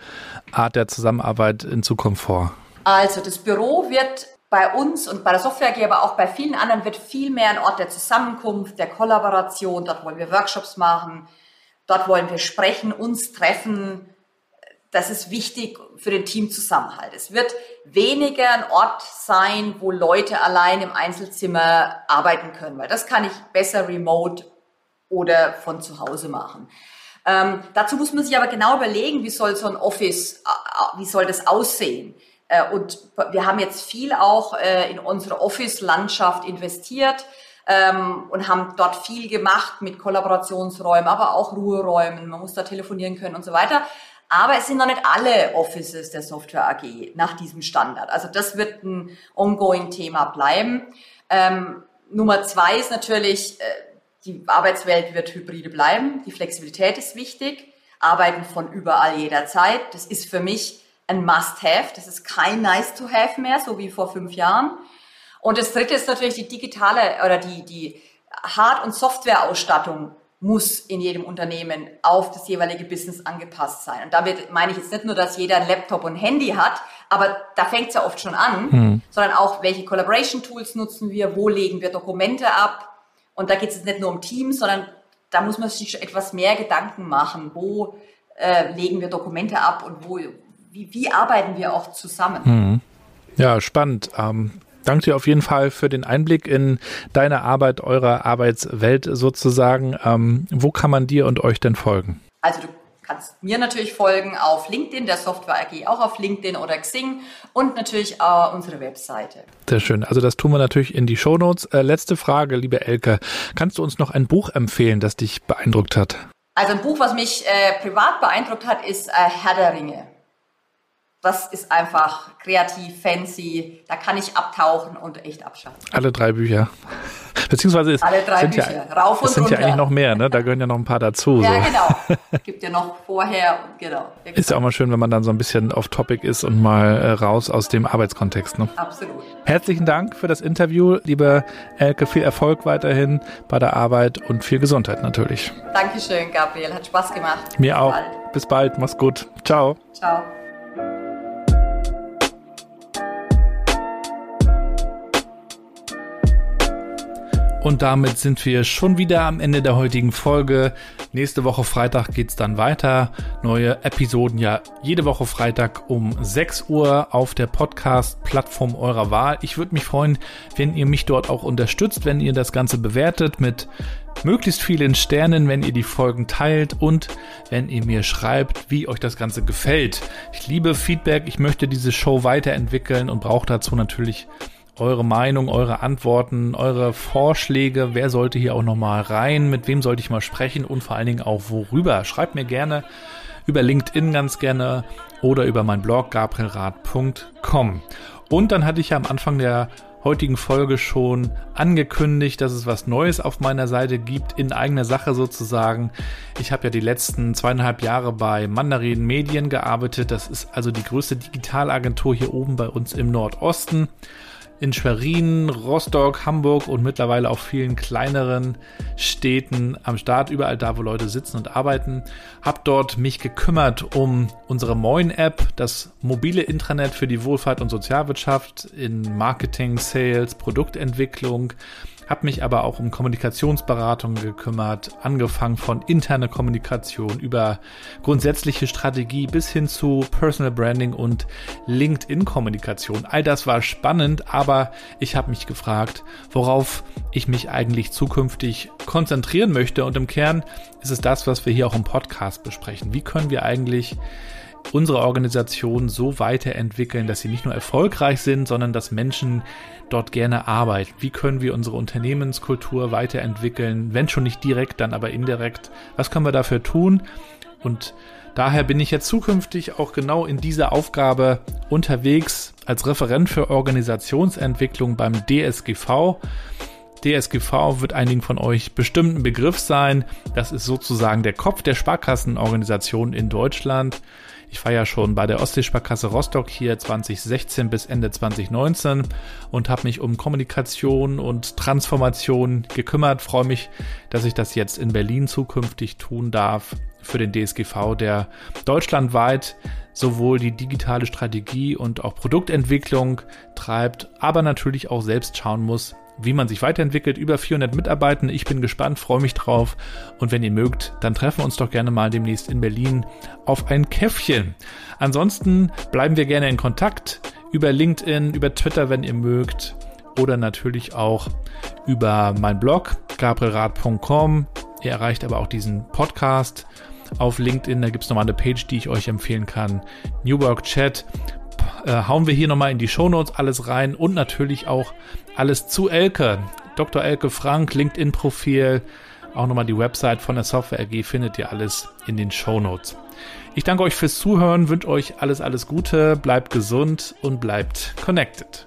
Art der Zusammenarbeit in Zukunft vor? Also das Büro wird bei uns und bei der Software AG, aber auch bei vielen anderen wird viel mehr ein Ort der Zusammenkunft, der Kollaboration. Dort wollen wir Workshops machen, dort wollen wir sprechen, uns treffen, das ist wichtig für den Teamzusammenhalt. Es wird weniger ein Ort sein, wo Leute allein im Einzelzimmer arbeiten können, weil das kann ich besser remote oder von zu Hause machen. Ähm, dazu muss man sich aber genau überlegen, wie soll so ein Office, äh, wie soll das aussehen? Äh, und wir haben jetzt viel auch äh, in unsere Office-Landschaft investiert ähm, und haben dort viel gemacht mit Kollaborationsräumen, aber auch Ruheräumen. Man muss da telefonieren können und so weiter. Aber es sind noch nicht alle Offices der Software AG nach diesem Standard. Also das wird ein ongoing Thema bleiben. Ähm, Nummer zwei ist natürlich, äh, die Arbeitswelt wird hybride bleiben. Die Flexibilität ist wichtig. Arbeiten von überall jederzeit. Das ist für mich ein Must-Have. Das ist kein Nice-to-Have mehr, so wie vor fünf Jahren. Und das dritte ist natürlich die digitale oder die, die Hard- und Softwareausstattung muss in jedem Unternehmen auf das jeweilige Business angepasst sein. Und damit meine ich jetzt nicht nur, dass jeder ein Laptop und ein Handy hat, aber da fängt es ja oft schon an, mhm. sondern auch, welche Collaboration-Tools nutzen wir, wo legen wir Dokumente ab. Und da geht es nicht nur um Teams, sondern da muss man sich etwas mehr Gedanken machen, wo äh, legen wir Dokumente ab und wo, wie, wie arbeiten wir auch zusammen. Mhm. Ja, spannend. Ähm, danke dir auf jeden Fall für den Einblick in deine Arbeit, eure Arbeitswelt sozusagen. Ähm, wo kann man dir und euch denn folgen? Also du kannst mir natürlich folgen auf LinkedIn, der Software AG auch auf LinkedIn oder Xing und natürlich äh, unsere Webseite. Sehr schön. Also das tun wir natürlich in die Shownotes. Äh, letzte Frage, liebe Elke. Kannst du uns noch ein Buch empfehlen, das dich beeindruckt hat? Also ein Buch, was mich äh, privat beeindruckt hat, ist äh, Herr der Ringe das ist einfach kreativ, fancy. Da kann ich abtauchen und echt abschalten. Alle drei Bücher. Beziehungsweise es Alle drei sind Bücher. Ja, Rauf und es sind runter. ja eigentlich noch mehr, ne? Da gehören ja noch ein paar dazu. Ja, so. genau. Gibt ja noch vorher genau. Ist ja auch mal schön, wenn man dann so ein bisschen off Topic ist und mal äh, raus aus dem Arbeitskontext. Ne? Absolut. Herzlichen Dank für das Interview, liebe Elke. Viel Erfolg weiterhin bei der Arbeit und viel Gesundheit natürlich. Dankeschön, Gabriel. Hat Spaß gemacht. Mir Bis auch. Bald. Bis bald. Mach's gut. Ciao. Ciao. Und damit sind wir schon wieder am Ende der heutigen Folge. Nächste Woche Freitag geht's dann weiter. Neue Episoden ja jede Woche Freitag um 6 Uhr auf der Podcast-Plattform eurer Wahl. Ich würde mich freuen, wenn ihr mich dort auch unterstützt, wenn ihr das Ganze bewertet mit möglichst vielen Sternen, wenn ihr die Folgen teilt und wenn ihr mir schreibt, wie euch das Ganze gefällt. Ich liebe Feedback, ich möchte diese Show weiterentwickeln und brauche dazu natürlich eure Meinung, eure Antworten, eure Vorschläge. Wer sollte hier auch nochmal rein? Mit wem sollte ich mal sprechen? Und vor allen Dingen auch worüber? Schreibt mir gerne über LinkedIn ganz gerne oder über mein Blog gabrielrad.com. Und dann hatte ich ja am Anfang der heutigen Folge schon angekündigt, dass es was Neues auf meiner Seite gibt, in eigener Sache sozusagen. Ich habe ja die letzten zweieinhalb Jahre bei Mandarin Medien gearbeitet. Das ist also die größte Digitalagentur hier oben bei uns im Nordosten in Schwerin, Rostock, Hamburg und mittlerweile auch vielen kleineren Städten am Start, überall da, wo Leute sitzen und arbeiten. Hab dort mich gekümmert um unsere Moin-App, das mobile Intranet für die Wohlfahrt und Sozialwirtschaft in Marketing, Sales, Produktentwicklung. Habe mich aber auch um Kommunikationsberatung gekümmert, angefangen von interne Kommunikation über grundsätzliche Strategie bis hin zu Personal Branding und LinkedIn-Kommunikation. All das war spannend, aber ich habe mich gefragt, worauf ich mich eigentlich zukünftig konzentrieren möchte. Und im Kern ist es das, was wir hier auch im Podcast besprechen. Wie können wir eigentlich unsere Organisation so weiterentwickeln, dass sie nicht nur erfolgreich sind, sondern dass Menschen dort gerne arbeiten? Wie können wir unsere Unternehmenskultur weiterentwickeln, wenn schon nicht direkt, dann aber indirekt? Was können wir dafür tun? Und daher bin ich jetzt zukünftig auch genau in dieser Aufgabe unterwegs als Referent für Organisationsentwicklung beim DSGV. DSGV wird einigen von euch bestimmt ein Begriff sein. Das ist sozusagen der Kopf der Sparkassenorganisation in Deutschland. Ich war ja schon bei der Ostseesparkasse Rostock hier 2016 bis Ende 2019 und habe mich um Kommunikation und Transformation gekümmert. Freue mich, dass ich das jetzt in Berlin zukünftig tun darf für den DSGV, der deutschlandweit sowohl die digitale Strategie und auch Produktentwicklung treibt, aber natürlich auch selbst schauen muss, wie man sich weiterentwickelt. Über 400 Mitarbeitende. Ich bin gespannt, freue mich drauf. Und wenn ihr mögt, dann treffen wir uns doch gerne mal demnächst in Berlin auf ein Käffchen. Ansonsten bleiben wir gerne in Kontakt über LinkedIn, über Twitter, wenn ihr mögt. Oder natürlich auch über mein Blog gabrielrad.com. Ihr erreicht aber auch diesen Podcast auf LinkedIn. Da gibt es nochmal eine Page, die ich euch empfehlen kann. New Work Chat äh, hauen wir hier nochmal in die Shownotes alles rein und natürlich auch alles zu Elke. Dr. Elke Frank, LinkedIn-Profil, auch nochmal die Website von der Software AG findet ihr alles in den Shownotes. Ich danke euch fürs Zuhören, wünsche euch alles, alles Gute, bleibt gesund und bleibt connected.